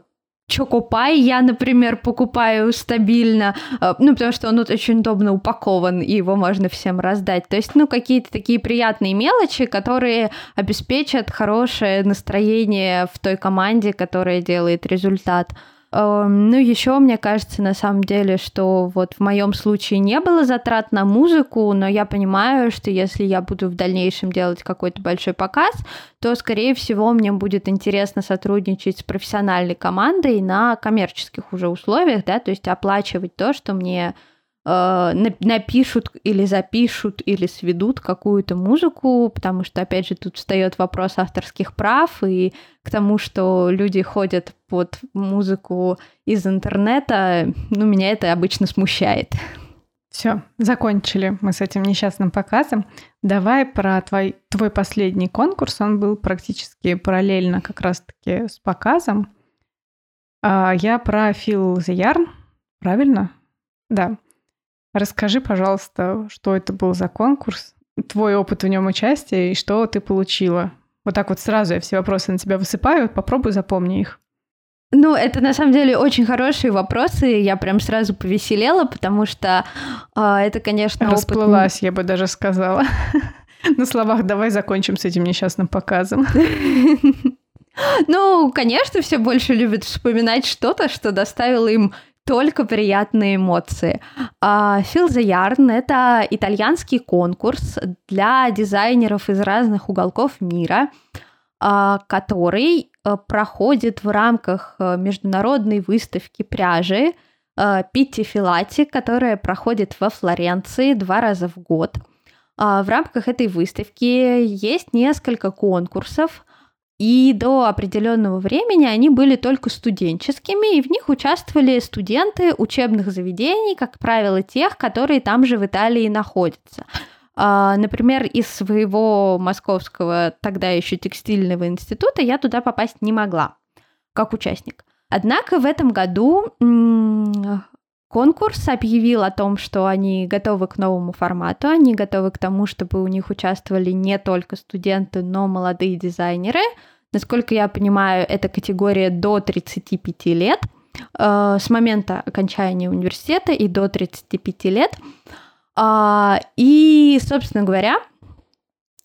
Чокопай я, например, покупаю стабильно, э, ну, потому что он вот очень удобно упакован, и его можно всем раздать. То есть, ну, какие-то такие приятные мелочи, которые обеспечат хорошее настроение в той команде, которая делает результат. Эм, ну, еще мне кажется, на самом деле, что вот в моем случае не было затрат на музыку, но я понимаю, что если я буду в дальнейшем делать какой-то большой показ, то, скорее всего, мне будет интересно сотрудничать с профессиональной командой на коммерческих уже условиях, да, то есть оплачивать то, что мне напишут или запишут или сведут какую-то музыку, потому что, опять же, тут встает вопрос авторских прав и к тому, что люди ходят под музыку из интернета, ну, меня это обычно смущает.
Все, закончили мы с этим несчастным показом. Давай про твой, твой последний конкурс. Он был практически параллельно как раз-таки с показом. А я про Фил Yarn, правильно? Да. Расскажи, пожалуйста, что это был за конкурс, твой опыт в нем участия и что ты получила. Вот так вот сразу я все вопросы на тебя высыпаю, попробуй запомни их.
Ну, это на самом деле очень хорошие вопросы. Я прям сразу повеселела, потому что э, это, конечно,
Расплылась, опыт... я бы даже сказала. На словах давай закончим с этим несчастным показом.
Ну, конечно, все больше любят вспоминать что-то, что доставило им только приятные эмоции. Feel the Yarn — это итальянский конкурс для дизайнеров из разных уголков мира, а, который э, проходит в рамках э, международной выставки пряжи э, Питти Филати, которая проходит во Флоренции два раза в год. А, в рамках этой выставки есть несколько конкурсов, и до определенного времени они были только студенческими, и в них участвовали студенты учебных заведений, как правило, тех, которые там же в Италии находятся. А, например, из своего московского тогда еще текстильного института я туда попасть не могла как участник. Однако в этом году конкурс объявил о том, что они готовы к новому формату, они готовы к тому, чтобы у них участвовали не только студенты, но молодые дизайнеры. Насколько я понимаю, это категория до 35 лет, э, с момента окончания университета и до 35 лет. А, и, собственно говоря,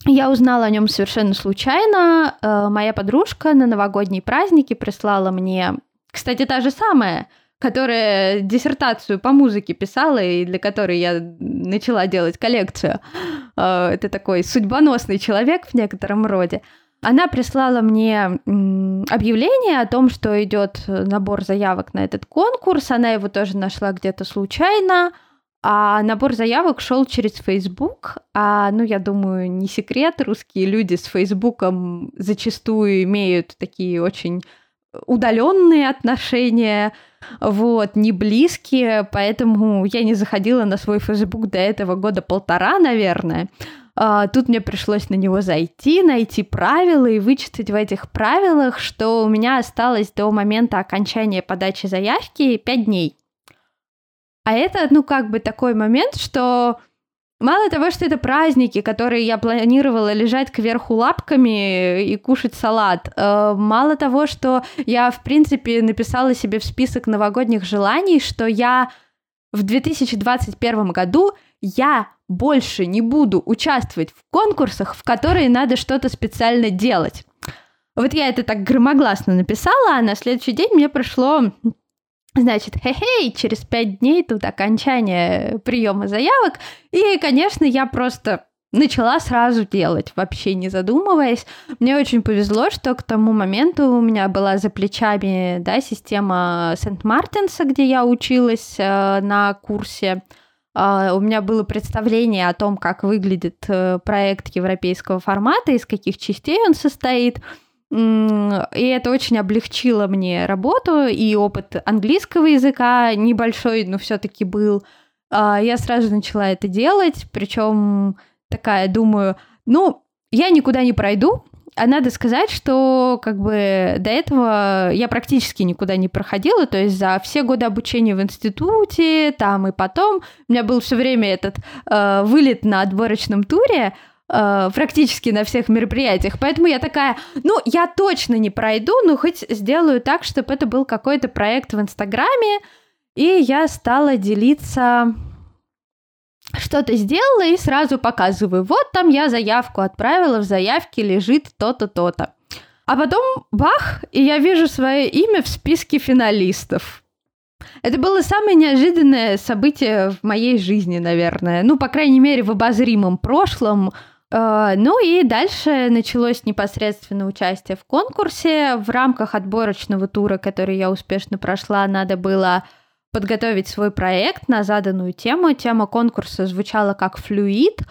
я узнала о нем совершенно случайно. Э, моя подружка на новогодние праздники прислала мне, кстати, та же самая, которая диссертацию по музыке писала и для которой я начала делать коллекцию. Э, это такой судьбоносный человек в некотором роде. Она прислала мне объявление о том, что идет набор заявок на этот конкурс. Она его тоже нашла где-то случайно. А набор заявок шел через Facebook. А, ну, я думаю, не секрет, русские люди с Фейсбуком зачастую имеют такие очень удаленные отношения, вот, не близкие, поэтому я не заходила на свой Facebook до этого года полтора, наверное. А, тут мне пришлось на него зайти, найти правила и вычитать в этих правилах, что у меня осталось до момента окончания подачи заявки 5 дней. А это, ну, как бы такой момент, что мало того, что это праздники, которые я планировала лежать кверху лапками и кушать салат, э, мало того, что я, в принципе, написала себе в список новогодних желаний, что я в 2021 году я больше не буду участвовать в конкурсах, в которые надо что-то специально делать. Вот я это так громогласно написала, а на следующий день мне пришло Значит, хе-хей, через пять дней тут окончание приема заявок. И, конечно, я просто начала сразу делать, вообще не задумываясь. Мне очень повезло, что к тому моменту у меня была за плечами да, система Сент-Мартинса, где я училась э, на курсе. Э, у меня было представление о том, как выглядит э, проект европейского формата, из каких частей он состоит. И это очень облегчило мне работу, и опыт английского языка небольшой, но все-таки был. А, я сразу начала это делать, причем такая, думаю, ну, я никуда не пройду, а надо сказать, что как бы до этого я практически никуда не проходила, то есть за все годы обучения в институте, там и потом, у меня был все время этот э, вылет на отборочном туре, э, практически на всех мероприятиях. Поэтому я такая, ну, я точно не пройду, но хоть сделаю так, чтобы это был какой-то проект в Инстаграме. И я стала делиться что-то сделала и сразу показываю. Вот там я заявку отправила, в заявке лежит то-то, то-то. А потом бах, и я вижу свое имя в списке финалистов. Это было самое неожиданное событие в моей жизни, наверное. Ну, по крайней мере, в обозримом прошлом. Э, ну и дальше началось непосредственно участие в конкурсе. В рамках отборочного тура, который я успешно прошла, надо было подготовить свой проект на заданную тему. Тема конкурса звучала как «Флюид»,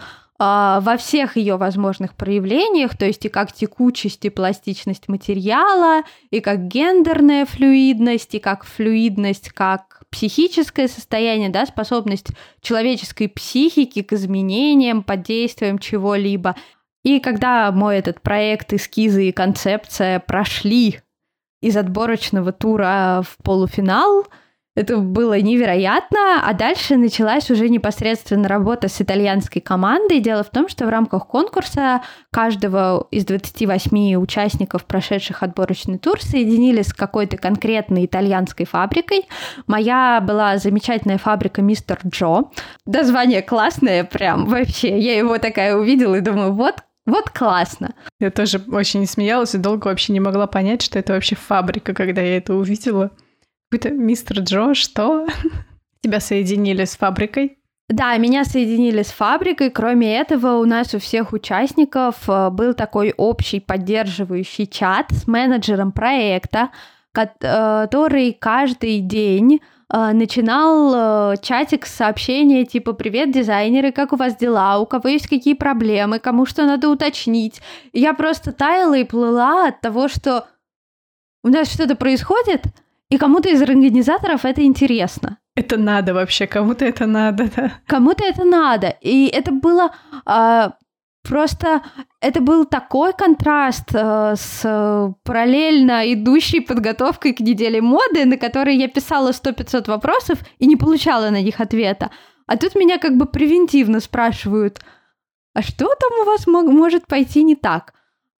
а, во всех ее возможных проявлениях, то есть и как текучесть и пластичность материала, и как гендерная флюидность, и как флюидность как психическое состояние, да, способность человеческой психики к изменениям под действием чего-либо. И когда мой этот проект, эскизы и концепция прошли из отборочного тура в полуфинал, Это было невероятно, а дальше началась уже непосредственно работа с итальянской командой. Дело в том, что в рамках конкурса каждого из 28 участников, прошедших отборочный тур, соединили с какой-то конкретной итальянской фабрикой. Моя была замечательная фабрика Мистер Джо. Название классное прям вообще. Я его такая увидела и думаю, вот вот классно.
Я тоже очень смеялась и долго вообще не могла понять, что это вообще фабрика, когда я это увидела. Какой-то мистер Джо, что? Тебя соединили с фабрикой?
Да, меня соединили с фабрикой. Кроме этого, у нас у всех участников э, был такой общий поддерживающий чат с менеджером проекта, который каждый день э, начинал э, чатик с сообщения типа «Привет, дизайнеры, как у вас дела? У кого есть какие проблемы? Кому что надо уточнить?» Я просто таяла и плыла от того, что у нас что-то происходит, и кому-то из организаторов это интересно.
Это надо вообще, кому-то это надо, да.
Кому-то это надо. И это было а, просто... Это был такой контраст а, с параллельно идущей подготовкой к неделе моды, на которой я писала 100-500 вопросов и не получала на них ответа. А тут меня как бы превентивно спрашивают, а что там у вас мог, может пойти не так?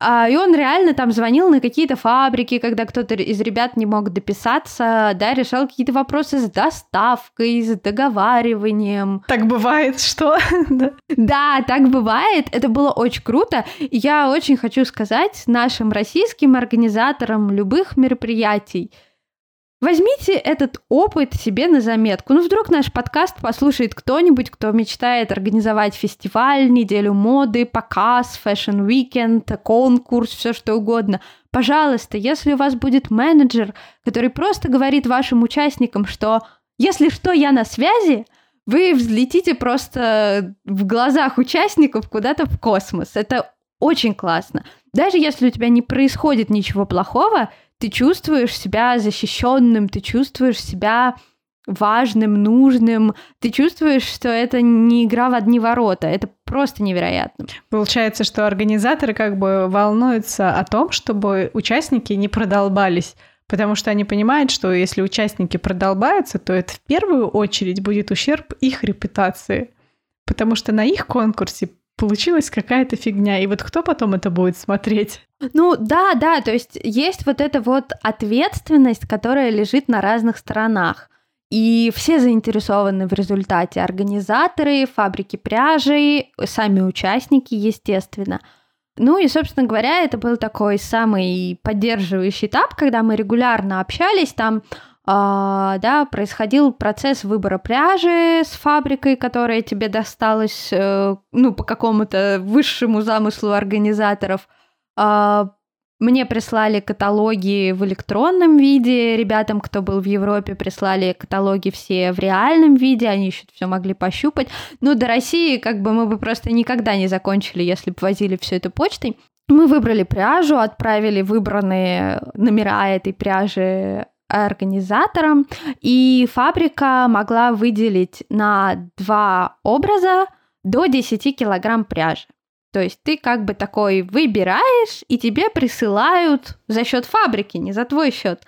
А, и он реально там звонил на какие-то фабрики, когда кто-то из ребят не мог дописаться, да, решал какие-то вопросы с доставкой, с договариванием.
Так бывает, что?
да, так бывает. Это было очень круто. И я очень хочу сказать нашим российским организаторам любых мероприятий, Возьмите этот опыт себе на заметку. Ну, вдруг наш подкаст послушает кто-нибудь, кто мечтает организовать фестиваль, неделю моды, показ, fashion weekend, конкурс, все что угодно. Пожалуйста, если у вас будет менеджер, который просто говорит вашим участникам, что если что, я на связи, вы взлетите просто в глазах участников куда-то в космос. Это очень классно. Даже если у тебя не происходит ничего плохого, ты чувствуешь себя защищенным, ты чувствуешь себя важным, нужным. Ты чувствуешь, что это не игра в одни ворота. Это просто невероятно.
Получается, что организаторы как бы волнуются о том, чтобы участники не продолбались. Потому что они понимают, что если участники продолбаются, то это в первую очередь будет ущерб их репутации. Потому что на их конкурсе получилась какая-то фигня. И вот кто потом это будет смотреть?
Ну да, да, то есть есть вот эта вот ответственность, которая лежит на разных сторонах. И все заинтересованы в результате. Организаторы, фабрики пряжи, сами участники, естественно. Ну и, собственно говоря, это был такой самый поддерживающий этап, когда мы регулярно общались, там а, да, происходил процесс выбора пряжи с фабрикой, которая тебе досталась, э, ну, по какому-то высшему замыслу организаторов. А, мне прислали каталоги в электронном виде, ребятам, кто был в Европе, прислали каталоги все в реальном виде, они еще все могли пощупать. Ну, до России как бы мы бы просто никогда не закончили, если бы возили все это почтой. Мы выбрали пряжу, отправили выбранные номера этой пряжи организатором, и фабрика могла выделить на два образа до 10 килограмм пряжи. То есть ты как бы такой выбираешь, и тебе присылают за счет фабрики, не за твой счет,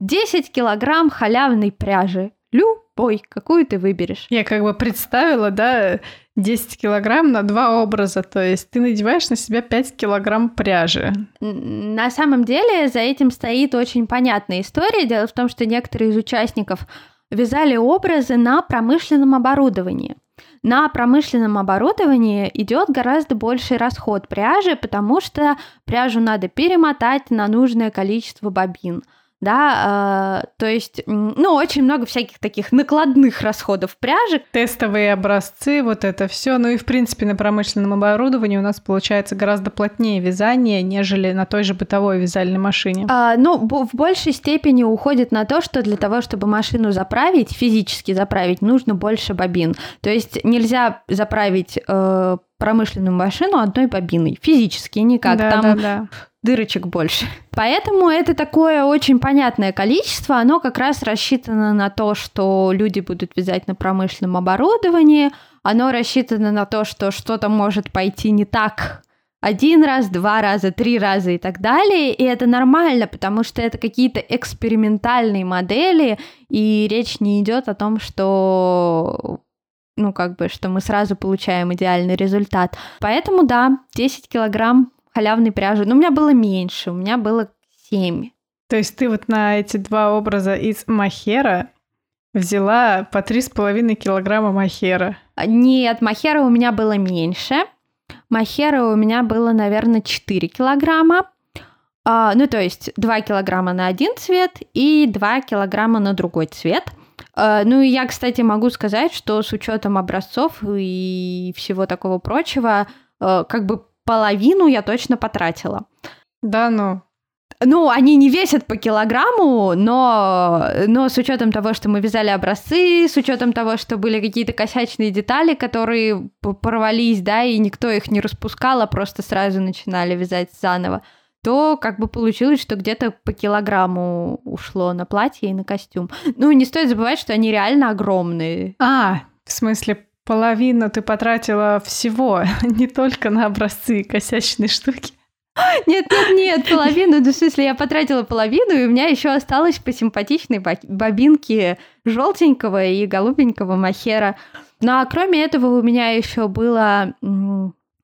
10 килограмм халявной пряжи. Любой, какую ты выберешь.
Я как бы представила, да, 10 килограмм на два образа, то есть ты надеваешь на себя 5 килограмм пряжи.
На самом деле за этим стоит очень понятная история. Дело в том, что некоторые из участников вязали образы на промышленном оборудовании. На промышленном оборудовании идет гораздо больший расход пряжи, потому что пряжу надо перемотать на нужное количество бобин – да, э, то есть, ну, очень много всяких таких накладных расходов пряжи.
Тестовые образцы, вот это все. Ну и, в принципе, на промышленном оборудовании у нас получается гораздо плотнее вязание, нежели на той же бытовой вязальной машине.
А, ну, в большей степени уходит на то, что для того, чтобы машину заправить, физически заправить, нужно больше бобин. То есть нельзя заправить э, промышленную машину одной бобиной. Физически никак.
Да,
Там
да, да
дырочек больше. Поэтому это такое очень понятное количество, оно как раз рассчитано на то, что люди будут вязать на промышленном оборудовании, оно рассчитано на то, что что-то может пойти не так один раз, два раза, три раза и так далее. И это нормально, потому что это какие-то экспериментальные модели, и речь не идет о том, что ну, как бы, что мы сразу получаем идеальный результат. Поэтому, да, 10 килограмм халявной пряжи. Но у меня было меньше, у меня было 7.
То есть ты вот на эти два образа из махера взяла по 3,5 килограмма махера?
Нет, махера у меня было меньше. Махера у меня было, наверное, 4 килограмма. А, ну, то есть 2 килограмма на один цвет и 2 килограмма на другой цвет. А, ну, и я, кстати, могу сказать, что с учетом образцов и всего такого прочего, а, как бы половину я точно потратила.
Да, ну.
Ну, они не весят по килограмму, но, но с учетом того, что мы вязали образцы, с учетом того, что были какие-то косячные детали, которые порвались, да, и никто их не распускал, а просто сразу начинали вязать заново, то как бы получилось, что где-то по килограмму ушло на платье и на костюм. Ну, не стоит забывать, что они реально огромные.
А, в смысле, половину ты потратила всего, не только на образцы косячные штуки.
Нет, нет, нет, половину. Ну, в смысле, я потратила половину, и у меня еще осталось по симпатичной бобинке желтенького и голубенького махера. Ну а кроме этого у меня еще было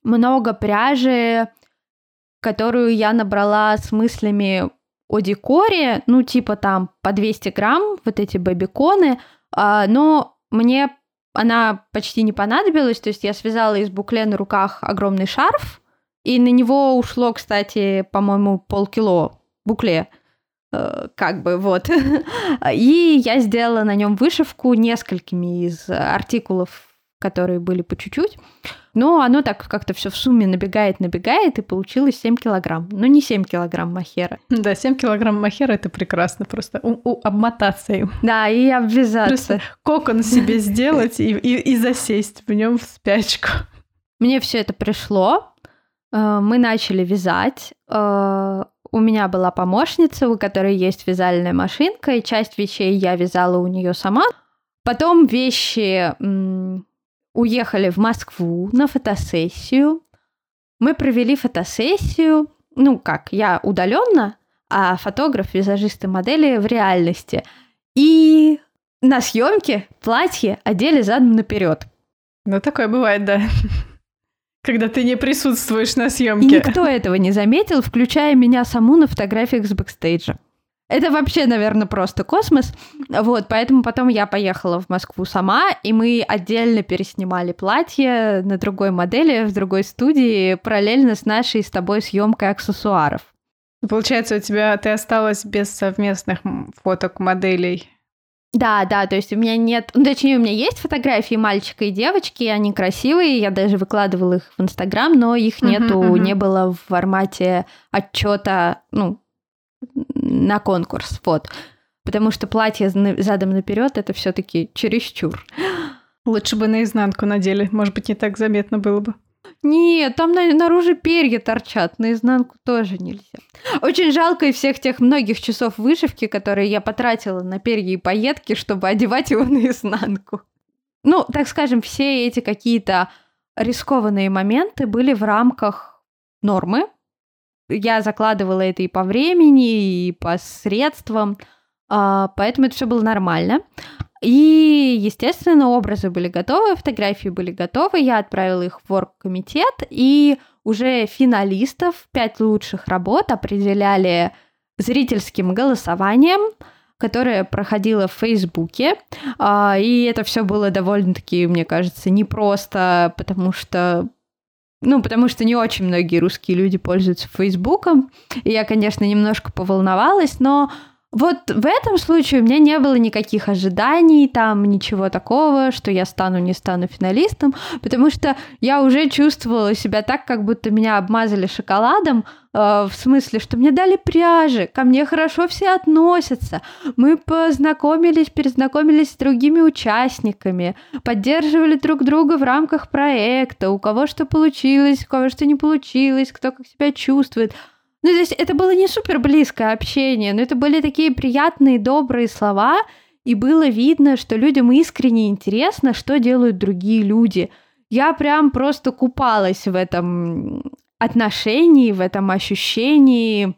много пряжи, которую я набрала с мыслями о декоре, ну типа там по 200 грамм, вот эти бобиконы, а, но мне она почти не понадобилась, то есть я связала из букле на руках огромный шарф, и на него ушло, кстати, по-моему, полкило букле. Э, как бы вот. И я сделала на нем вышивку несколькими из артикулов, которые были по чуть-чуть. Но оно так как-то все в сумме набегает, набегает, и получилось 7 килограмм. Но не 7 килограмм махера.
Да, 7 килограмм махера это прекрасно. Просто у, у, обмотаться им.
Да, и обвязаться.
Просто кокон себе сделать и, и, и засесть в нем в спячку.
Мне все это пришло. Э, мы начали вязать. Э, у меня была помощница, у которой есть вязальная машинка, и часть вещей я вязала у нее сама. Потом вещи уехали в Москву на фотосессию. Мы провели фотосессию, ну как, я удаленно, а фотограф, визажисты, модели в реальности. И на съемке платье одели задом наперед.
Ну, такое бывает, да. Когда ты не присутствуешь на съемке.
И никто этого не заметил, включая меня саму на фотографиях с бэкстейджа. Это вообще, наверное, просто космос. Вот, поэтому потом я поехала в Москву сама, и мы отдельно переснимали платье на другой модели, в другой студии, параллельно с нашей с тобой съемкой аксессуаров.
Получается, у тебя ты осталась без совместных фоток моделей.
Да, да, то есть у меня нет, ну, точнее, у меня есть фотографии мальчика и девочки, они красивые, я даже выкладывала их в Инстаграм, но их нету, uh-huh, uh-huh. не было в формате отчета, ну, на конкурс, вот. Потому что платье задом наперед это все-таки чересчур.
Лучше бы наизнанку надели, может быть, не так заметно было бы.
Нет, там на, наружу перья торчат, наизнанку тоже нельзя. Очень жалко и всех тех многих часов вышивки, которые я потратила на перья и пайетки, чтобы одевать его наизнанку. Ну, так скажем, все эти какие-то рискованные моменты были в рамках нормы. Я закладывала это и по времени, и по средствам, а, поэтому это все было нормально. И, естественно, образы были готовы, фотографии были готовы, я отправила их в оргкомитет, и уже финалистов, пять лучших работ определяли зрительским голосованием, которое проходило в Фейсбуке. А, и это все было довольно-таки, мне кажется, непросто, потому что ну, потому что не очень многие русские люди пользуются Фейсбуком. И я, конечно, немножко поволновалась, но вот в этом случае у меня не было никаких ожиданий, там ничего такого, что я стану, не стану финалистом, потому что я уже чувствовала себя так, как будто меня обмазали шоколадом, в смысле, что мне дали пряжи, ко мне хорошо все относятся, мы познакомились, перезнакомились с другими участниками, поддерживали друг друга в рамках проекта, у кого что получилось, у кого что не получилось, кто как себя чувствует – ну, то есть это было не супер близкое общение, но это были такие приятные, добрые слова, и было видно, что людям искренне интересно, что делают другие люди. Я прям просто купалась в этом отношении, в этом ощущении.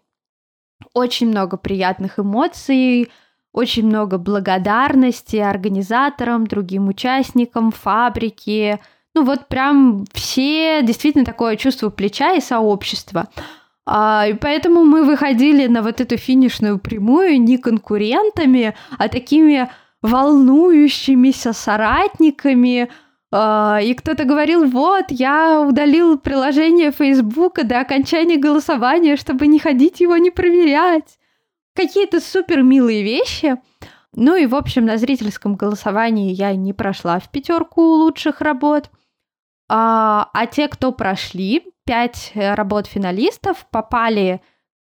Очень много приятных эмоций, очень много благодарности организаторам, другим участникам фабрики. Ну вот прям все действительно такое чувство плеча и сообщества. А, и поэтому мы выходили на вот эту финишную прямую не конкурентами, а такими волнующимися соратниками. А, и кто-то говорил, вот, я удалил приложение Фейсбука до окончания голосования, чтобы не ходить его не проверять. Какие-то супер милые вещи. Ну и, в общем, на зрительском голосовании я не прошла в пятерку лучших работ. А, а те, кто прошли, пять работ финалистов попали,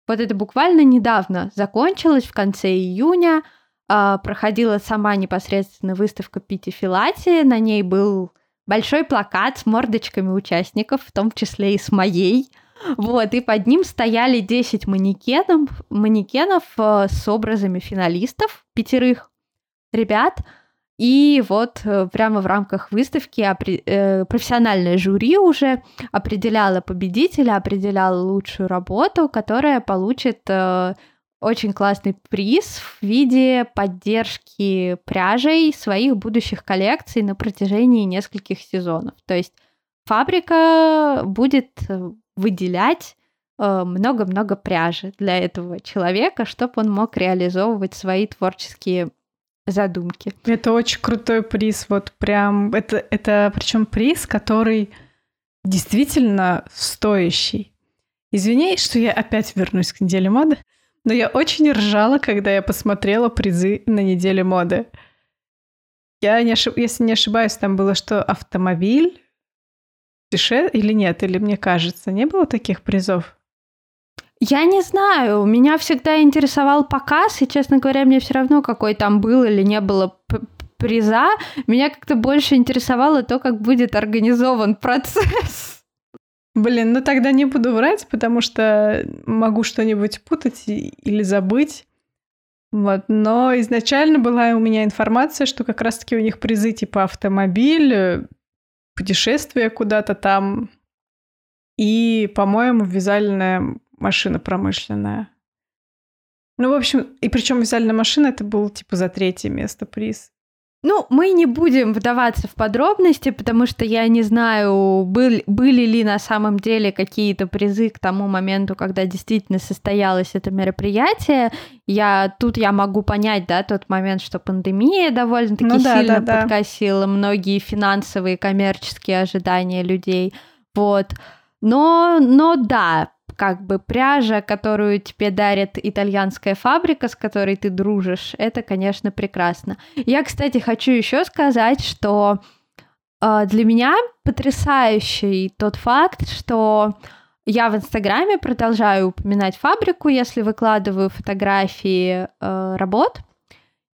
вот это буквально недавно закончилось, в конце июня, а, проходила сама непосредственно выставка Пити Филати, на ней был большой плакат с мордочками участников, в том числе и с моей. Вот, и под ним стояли 10 манекенов, манекенов э, с образами финалистов, пятерых ребят – и вот э, прямо в рамках выставки э, профессиональное жюри уже определяло победителя, определяло лучшую работу, которая получит очень классный приз в виде поддержки пряжей своих будущих коллекций на протяжении нескольких сезонов. То есть фабрика будет выделять много-много пряжи для этого человека, чтобы он мог реализовывать свои творческие задумки.
Это очень крутой приз, вот прям, это, это причем приз, который действительно стоящий. Извини, что я опять вернусь к неделе моды, но я очень ржала, когда я посмотрела призы на неделе моды. Я, не ошиб... если не ошибаюсь, там было что, автомобиль, дешевле или нет, или мне кажется, не было таких призов?
Я не знаю, меня всегда интересовал показ, и, честно говоря, мне все равно, какой там был или не было приза. Меня как-то больше интересовало то, как будет организован процесс.
Блин, ну тогда не буду врать, потому что могу что-нибудь путать или забыть. Вот. Но изначально была у меня информация, что как раз-таки у них призы типа автомобиль, путешествие куда-то там и, по-моему, вязальная машина промышленная. Ну, в общем, и причем вязальная машина это был типа за третье место приз.
Ну, мы не будем вдаваться в подробности, потому что я не знаю, был, были ли на самом деле какие-то призы к тому моменту, когда действительно состоялось это мероприятие. Я тут я могу понять, да, тот момент, что пандемия довольно-таки ну, да, сильно да, подкосила да. многие финансовые, коммерческие ожидания людей. Вот. Но, но да, как бы пряжа, которую тебе дарит итальянская фабрика, с которой ты дружишь, это, конечно, прекрасно. Я, кстати, хочу еще сказать, что э, для меня потрясающий тот факт, что я в Инстаграме продолжаю упоминать фабрику, если выкладываю фотографии э, работ.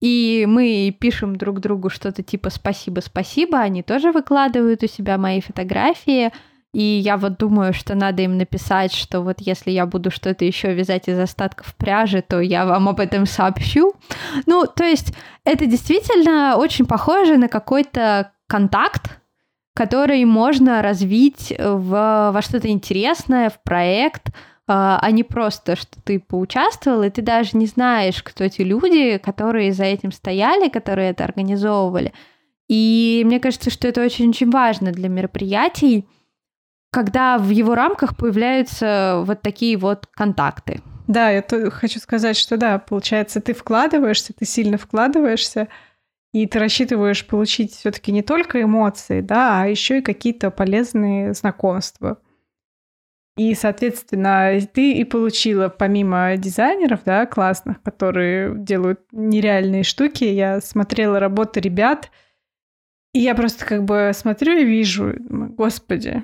И мы пишем друг другу что-то типа «спасибо, спасибо», они тоже выкладывают у себя мои фотографии – и я вот думаю, что надо им написать, что вот если я буду что-то еще вязать из остатков пряжи, то я вам об этом сообщу. Ну, то есть это действительно очень похоже на какой-то контакт, который можно развить в, во что-то интересное, в проект, а, а не просто, что ты поучаствовал, и ты даже не знаешь, кто эти люди, которые за этим стояли, которые это организовывали. И мне кажется, что это очень-очень важно для мероприятий, когда в его рамках появляются вот такие вот контакты.
Да, я хочу сказать, что да, получается, ты вкладываешься, ты сильно вкладываешься, и ты рассчитываешь получить все-таки не только эмоции, да, а еще и какие-то полезные знакомства. И, соответственно, ты и получила, помимо дизайнеров, да, классных, которые делают нереальные штуки, я смотрела работы ребят, и я просто как бы смотрю и вижу, господи,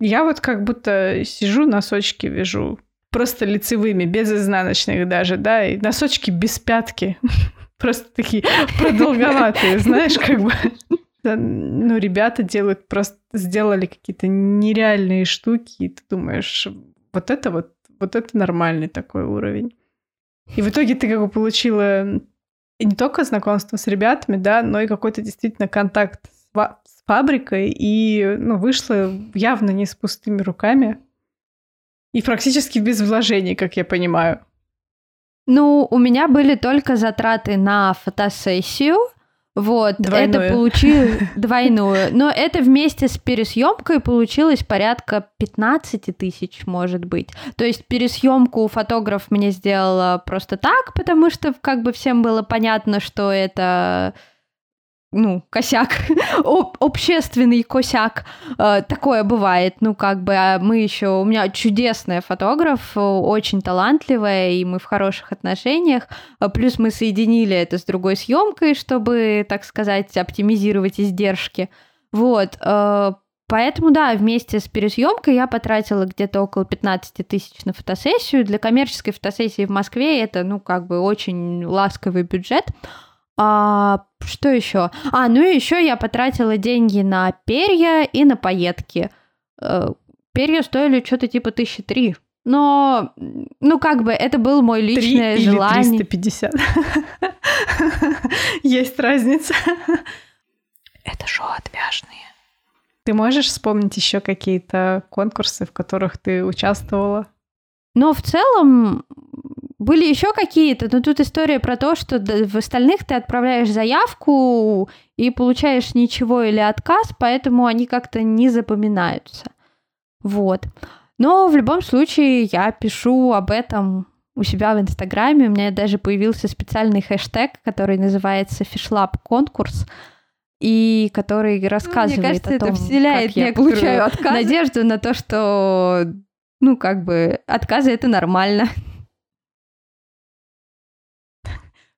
я вот как будто сижу, носочки вяжу. Просто лицевыми, без изнаночных даже, да, и носочки без пятки. Просто такие продолговатые, знаешь, как бы. Ну, ребята делают, просто сделали какие-то нереальные штуки, и ты думаешь, вот это вот, вот это нормальный такой уровень. И в итоге ты как бы получила не только знакомство с ребятами, да, но и какой-то действительно контакт фабрикой и ну, вышла явно не с пустыми руками. И практически без вложений, как я понимаю.
Ну, у меня были только затраты на фотосессию. Вот,
двойную.
это получилось двойную. Но это вместе с пересъемкой получилось порядка 15 тысяч, может быть. То есть пересъемку фотограф мне сделала просто так, потому что как бы всем было понятно, что это ну, косяк, об, общественный косяк. Э, такое бывает. Ну, как бы а мы еще... У меня чудесная фотограф, очень талантливая, и мы в хороших отношениях. А плюс мы соединили это с другой съемкой, чтобы, так сказать, оптимизировать издержки. Вот. Э, поэтому, да, вместе с пересъемкой я потратила где-то около 15 тысяч на фотосессию. Для коммерческой фотосессии в Москве это, ну, как бы очень ласковый бюджет. А, что еще? А, ну и еще я потратила деньги на перья и на пайетки. Э, перья стоили что-то типа тысячи три. Но, ну, как бы, это был мой личное
3
желание.
Или 350. Есть разница.
Это шоу отвяжные.
Ты можешь вспомнить еще какие-то конкурсы, в которых ты участвовала?
Но в целом были еще какие-то, но тут история про то, что в остальных ты отправляешь заявку и получаешь ничего или отказ, поэтому они как-то не запоминаются. Вот. Но в любом случае я пишу об этом у себя в Инстаграме. У меня даже появился специальный хэштег, который называется Фишлаб конкурс и который рассказывает ну, мне кажется, о том, это вселяет как я получаю отказ. надежду на то, что ну как бы отказы это нормально.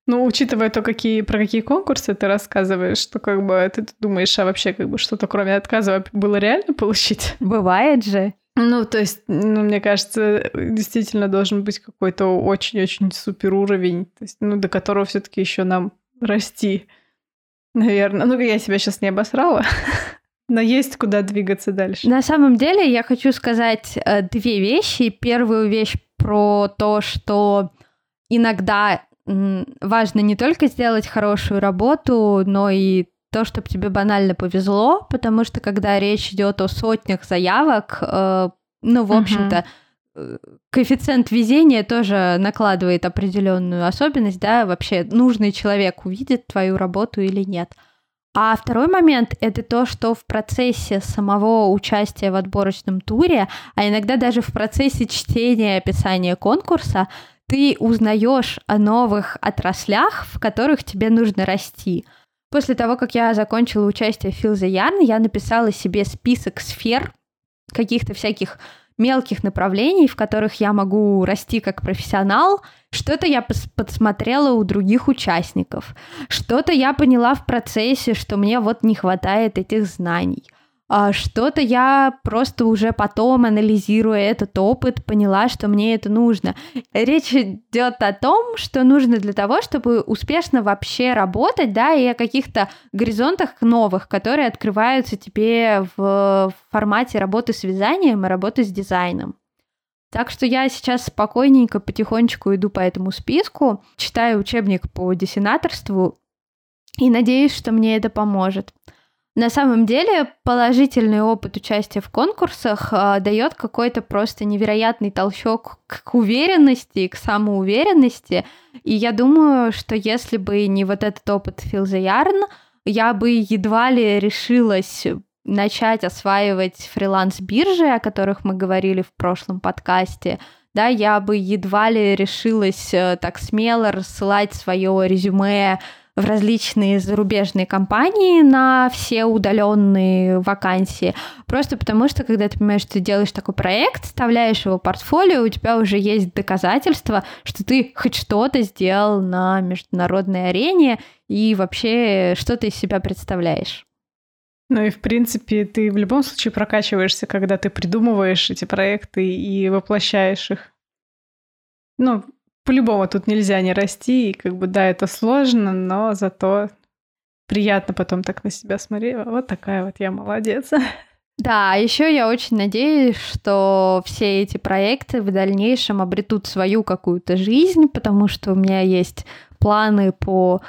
Ну, учитывая то, какие, про какие конкурсы ты рассказываешь, что как бы ты думаешь, а вообще как бы что-то кроме отказа было реально получить?
Бывает же.
Ну, то есть, ну, мне кажется, действительно должен быть какой-то очень-очень супер уровень, то есть, ну, до которого все таки еще нам расти, наверное. Ну, я себя сейчас не обосрала, но есть куда двигаться дальше.
На самом деле, я хочу сказать э, две вещи. Первую вещь про то, что иногда важно не только сделать хорошую работу, но и то, чтобы тебе банально повезло, потому что когда речь идет о сотнях заявок, э, ну, в общем-то, uh-huh. коэффициент везения тоже накладывает определенную особенность, да, вообще нужный человек увидит твою работу или нет. А второй момент — это то, что в процессе самого участия в отборочном туре, а иногда даже в процессе чтения описания конкурса, ты узнаешь о новых отраслях, в которых тебе нужно расти. После того, как я закончила участие в Feel the Yarn, я написала себе список сфер, каких-то всяких мелких направлений, в которых я могу расти как профессионал. Что-то я подсмотрела у других участников. Что-то я поняла в процессе, что мне вот не хватает этих знаний. А что-то я просто уже потом, анализируя этот опыт, поняла, что мне это нужно. Речь идет о том, что нужно для того, чтобы успешно вообще работать, да, и о каких-то горизонтах новых, которые открываются тебе в формате работы с вязанием и работы с дизайном. Так что я сейчас спокойненько, потихонечку иду по этому списку, читаю учебник по десинаторству и надеюсь, что мне это поможет. На самом деле положительный опыт участия в конкурсах э, дает какой-то просто невероятный толчок к уверенности, к самоуверенности. И я думаю, что если бы не вот этот опыт Фил Ярн, я бы едва ли решилась начать осваивать фриланс-биржи, о которых мы говорили в прошлом подкасте, да, я бы едва ли решилась э, так смело рассылать свое резюме в различные зарубежные компании на все удаленные вакансии. Просто потому что, когда ты понимаешь, что ты делаешь такой проект, вставляешь его в портфолио, у тебя уже есть доказательства, что ты хоть что-то сделал на международной арене и вообще что ты из себя представляешь.
Ну и, в принципе, ты в любом случае прокачиваешься, когда ты придумываешь эти проекты и воплощаешь их. Ну, по-любому тут нельзя не расти, и как бы да, это сложно, но зато приятно потом так на себя смотреть. Вот такая вот я молодец.
Да, а еще я очень надеюсь, что все эти проекты в дальнейшем обретут свою какую-то жизнь, потому что у меня есть планы по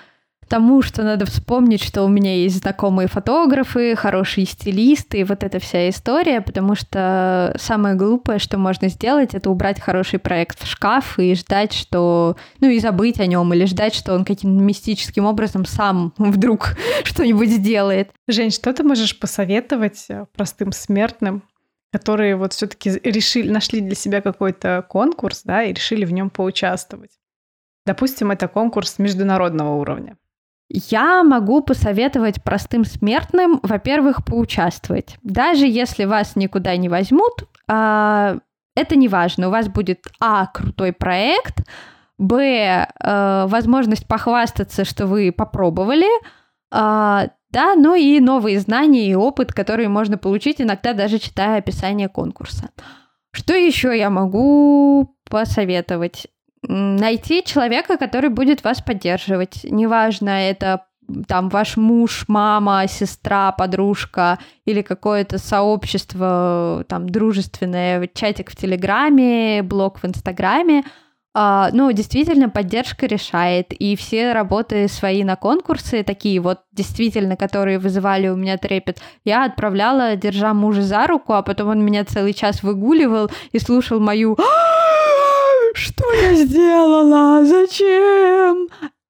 тому, что надо вспомнить, что у меня есть знакомые фотографы, хорошие стилисты, вот эта вся история, потому что самое глупое, что можно сделать, это убрать хороший проект в шкаф и ждать, что... Ну и забыть о нем, или ждать, что он каким-то мистическим образом сам вдруг что-нибудь сделает.
Жень, что ты можешь посоветовать э, простым смертным, которые вот все-таки решили, нашли для себя какой-то конкурс, да, и решили в нем поучаствовать? Допустим, это конкурс международного уровня.
Я могу посоветовать простым смертным, во-первых, поучаствовать. Даже если вас никуда не возьмут, а, это не важно. У вас будет А, крутой проект, Б, э, возможность похвастаться, что вы попробовали, а, да, ну и новые знания и опыт, которые можно получить иногда даже читая описание конкурса. Что еще я могу посоветовать? Найти человека, который будет вас поддерживать. Неважно, это там ваш муж, мама, сестра, подружка или какое-то сообщество там дружественное, чатик в Телеграме, блог в Инстаграме. Uh, ну, действительно, поддержка решает. И все работы свои на конкурсы, такие вот действительно, которые вызывали у меня трепет, я отправляла, держа мужа за руку, а потом он меня целый час выгуливал и слушал мою что я сделала? Зачем?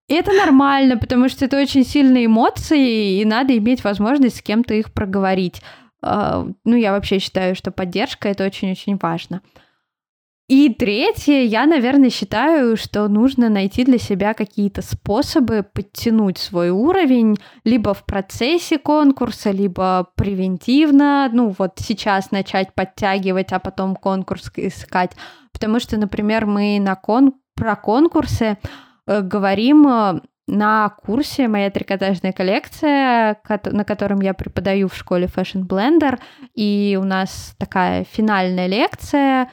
Это нормально, потому что это очень сильные эмоции, и надо иметь возможность с кем-то их проговорить. А, ну, я вообще считаю, что поддержка это очень-очень важно. И третье, я, наверное, считаю, что нужно найти для себя какие-то способы подтянуть свой уровень либо в процессе конкурса, либо превентивно, ну вот сейчас начать подтягивать, а потом конкурс искать. Потому что, например, мы на кон... про конкурсы э, говорим э, на курсе «Моя трикотажная коллекция», на котором я преподаю в школе Fashion Blender, и у нас такая финальная лекция,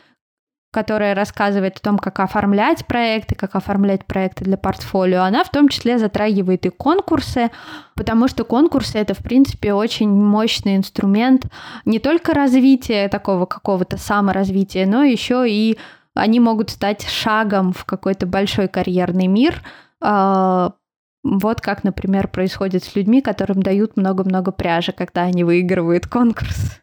которая рассказывает о том, как оформлять проекты, как оформлять проекты для портфолио, она в том числе затрагивает и конкурсы, потому что конкурсы — это, в принципе, очень мощный инструмент не только развития такого какого-то саморазвития, но еще и они могут стать шагом в какой-то большой карьерный мир, а, вот как, например, происходит с людьми, которым дают много-много пряжи, когда они выигрывают конкурс.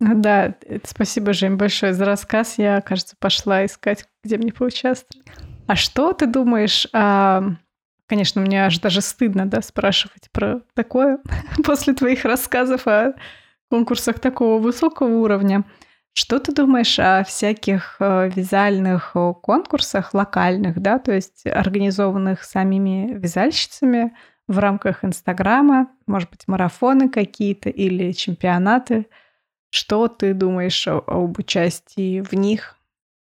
Да, спасибо, Жень, большое за рассказ. Я, кажется, пошла искать, где мне поучаствовать. А что ты думаешь о... Конечно, мне аж даже стыдно, да, спрашивать про такое после твоих рассказов о конкурсах такого высокого уровня. Что ты думаешь о всяких э, вязальных конкурсах локальных, да, то есть организованных самими вязальщицами в рамках Инстаграма, может быть, марафоны какие-то или чемпионаты? Что ты думаешь об участии в них?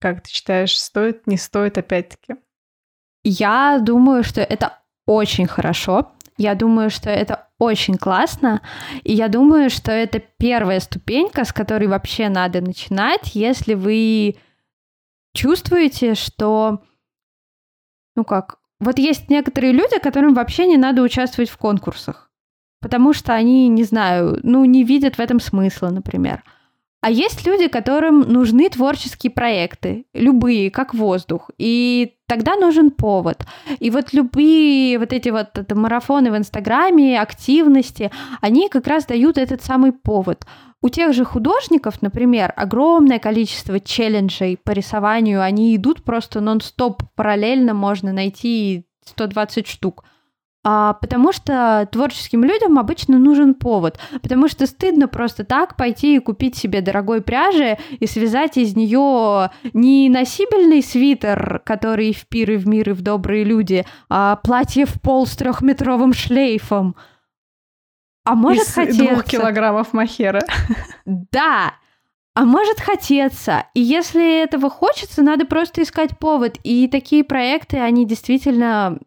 Как ты считаешь, стоит, не стоит опять-таки?
Я думаю, что это очень хорошо. Я думаю, что это очень классно. И я думаю, что это первая ступенька, с которой вообще надо начинать, если вы чувствуете, что, ну как, вот есть некоторые люди, которым вообще не надо участвовать в конкурсах потому что они, не знаю, ну, не видят в этом смысла, например. А есть люди, которым нужны творческие проекты, любые, как воздух, и тогда нужен повод. И вот любые вот эти вот это, марафоны в Инстаграме, активности, они как раз дают этот самый повод. У тех же художников, например, огромное количество челленджей по рисованию, они идут просто нон-стоп, параллельно можно найти 120 штук. А, потому что творческим людям обычно нужен повод, потому что стыдно просто так пойти и купить себе дорогой пряжи и связать из нее не носибельный свитер, который в пиры, в мир и в добрые люди, а платье в пол с трехметровым шлейфом.
А может из хотеться... двух килограммов махера.
Да, а может хотеться. И если этого хочется, надо просто искать повод. И такие проекты, они действительно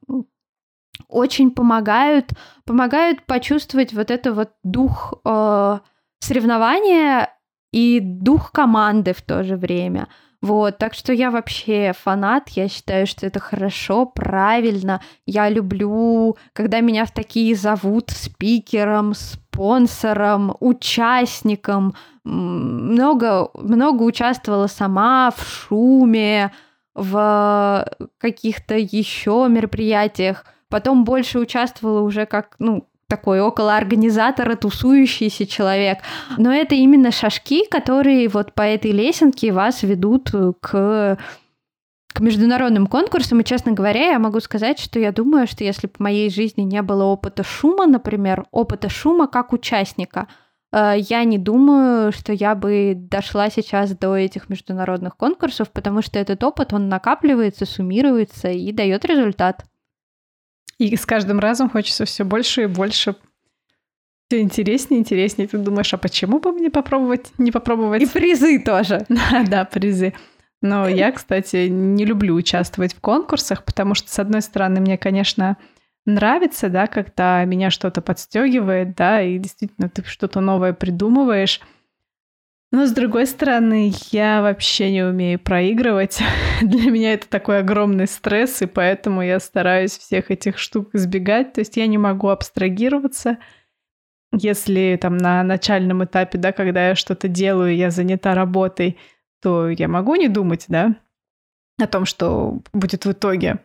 очень помогают, помогают почувствовать вот это вот дух э, соревнования и дух команды в то же время. Вот, так что я вообще фанат, я считаю, что это хорошо, правильно. Я люблю, когда меня в такие зовут спикером, спонсором, участником. Много, много участвовала сама в шуме, в каких-то еще мероприятиях потом больше участвовала уже как, ну, такой около организатора тусующийся человек. Но это именно шажки, которые вот по этой лесенке вас ведут к к международным конкурсам, и, честно говоря, я могу сказать, что я думаю, что если бы в моей жизни не было опыта шума, например, опыта шума как участника, э, я не думаю, что я бы дошла сейчас до этих международных конкурсов, потому что этот опыт, он накапливается, суммируется и дает результат.
И с каждым разом хочется все больше и больше все интереснее, интереснее. Ты думаешь, а почему бы мне попробовать, не попробовать?
И призы тоже.
Да, да, призы. Но я, кстати, не люблю участвовать в конкурсах, потому что, с одной стороны, мне, конечно, нравится, да, когда меня что-то подстегивает, да, и действительно ты что-то новое придумываешь. Но с другой стороны, я вообще не умею проигрывать. Для меня это такой огромный стресс, и поэтому я стараюсь всех этих штук избегать. То есть я не могу абстрагироваться. Если там на начальном этапе, да, когда я что-то делаю, я занята работой, то я могу не думать, да, о том, что будет в итоге,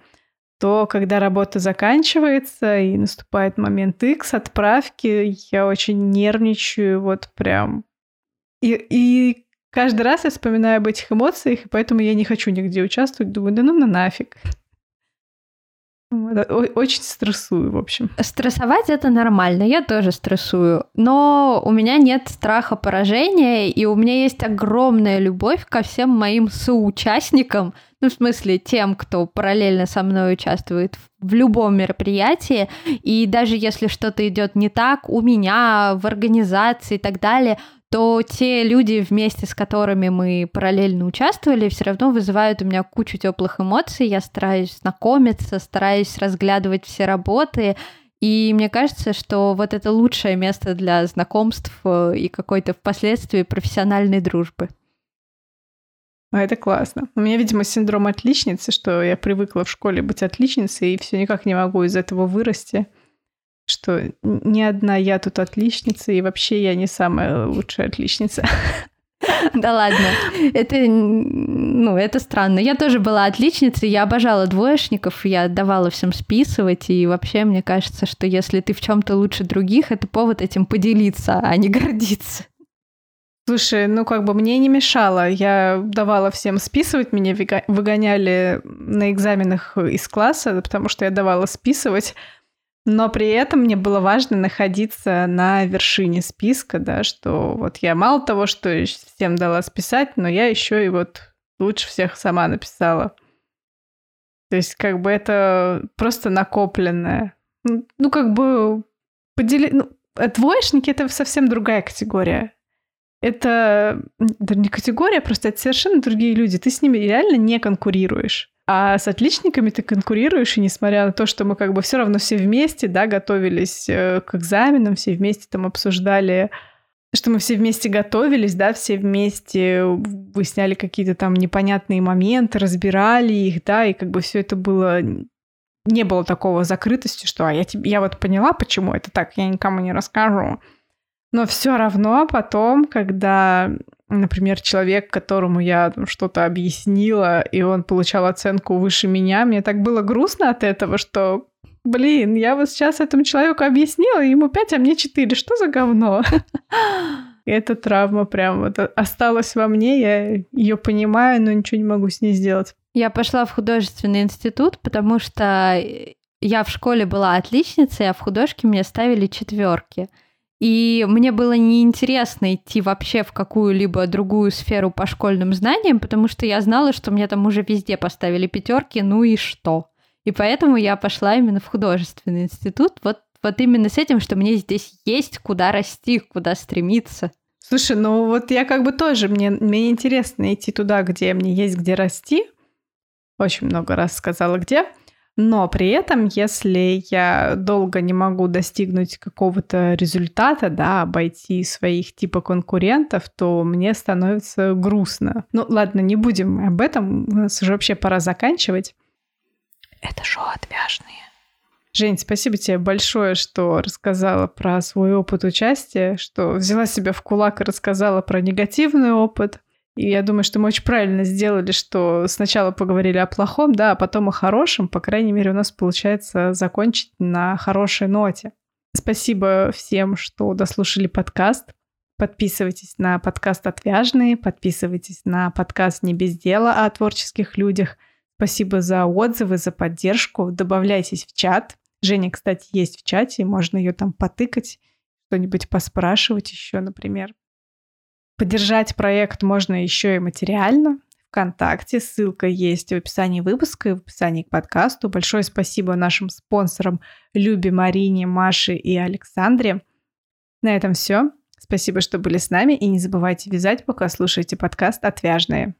то когда работа заканчивается и наступает момент X отправки, я очень нервничаю, вот прям. И, и каждый раз я вспоминаю об этих эмоциях, и поэтому я не хочу нигде участвовать. Думаю, да ну на нафиг. Очень стрессую, в общем.
Стрессовать это нормально, я тоже стрессую. Но у меня нет страха поражения, и у меня есть огромная любовь ко всем моим соучастникам, ну, в смысле, тем, кто параллельно со мной участвует в любом мероприятии, и даже если что-то идет не так у меня, в организации и так далее, то те люди, вместе с которыми мы параллельно участвовали, все равно вызывают у меня кучу теплых эмоций. Я стараюсь знакомиться, стараюсь разглядывать все работы. И мне кажется, что вот это лучшее место для знакомств э, и какой-то впоследствии профессиональной дружбы.
А это классно. У меня, видимо, синдром отличницы, что я привыкла в школе быть отличницей, и все никак не могу из этого вырасти что ни одна я тут отличница, и вообще я не самая лучшая отличница.
Да ладно, это, ну, это странно. Я тоже была отличницей, я обожала двоечников, я давала всем списывать, и вообще мне кажется, что если ты в чем-то лучше других, это повод этим поделиться, а не гордиться.
Слушай, ну как бы мне не мешало. Я давала всем списывать, меня выгоняли на экзаменах из класса, потому что я давала списывать. Но при этом мне было важно находиться на вершине списка, да, что вот я мало того, что всем дала списать, но я еще и вот лучше всех сама написала. То есть как бы это просто накопленное. Ну, как бы подели... Ну, двоечники — это совсем другая категория. Это, это не категория, просто это совершенно другие люди. Ты с ними реально не конкурируешь. А с отличниками ты конкурируешь, и несмотря на то, что мы как бы все равно все вместе, да, готовились э, к экзаменам, все вместе там обсуждали, что мы все вместе готовились, да, все вместе выясняли какие-то там непонятные моменты, разбирали их, да, и как бы все это было не было такого закрытости, что а я, тебе, я вот поняла, почему это так, я никому не расскажу. Но все равно потом, когда например, человек, которому я что-то объяснила, и он получал оценку выше меня, мне так было грустно от этого, что, блин, я вот сейчас этому человеку объяснила, ему 5, а мне 4, что за говно? Эта травма прям вот осталась во мне, я ее понимаю, но ничего не могу с ней сделать.
Я пошла в художественный институт, потому что я в школе была отличницей, а в художке мне ставили четверки. И мне было неинтересно идти вообще в какую-либо другую сферу по школьным знаниям, потому что я знала, что мне там уже везде поставили пятерки, ну и что. И поэтому я пошла именно в художественный институт, вот, вот именно с этим, что мне здесь есть куда расти, куда стремиться.
Слушай, ну вот я как бы тоже, мне, мне интересно идти туда, где мне есть где расти. Очень много раз сказала где. Но при этом, если я долго не могу достигнуть какого-то результата, да, обойти своих типа конкурентов, то мне становится грустно. Ну ладно, не будем об этом, у нас уже вообще пора заканчивать.
Это шоу отвяжные.
Жень, спасибо тебе большое, что рассказала про свой опыт участия, что взяла себя в кулак и рассказала про негативный опыт. И я думаю, что мы очень правильно сделали, что сначала поговорили о плохом, да, а потом о хорошем. По крайней мере, у нас получается закончить на хорошей ноте. Спасибо всем, что дослушали подкаст. Подписывайтесь на подкаст «Отвяжные», подписывайтесь на подкаст «Не без дела» о творческих людях. Спасибо за отзывы, за поддержку. Добавляйтесь в чат. Женя, кстати, есть в чате, можно ее там потыкать, что-нибудь поспрашивать еще, например. Поддержать проект можно еще и материально. ВКонтакте. Ссылка есть в описании выпуска и в описании к подкасту. Большое спасибо нашим спонсорам Любе, Марине, Маше и Александре. На этом все. Спасибо, что были с нами. И не забывайте вязать, пока слушаете подкаст «Отвяжные».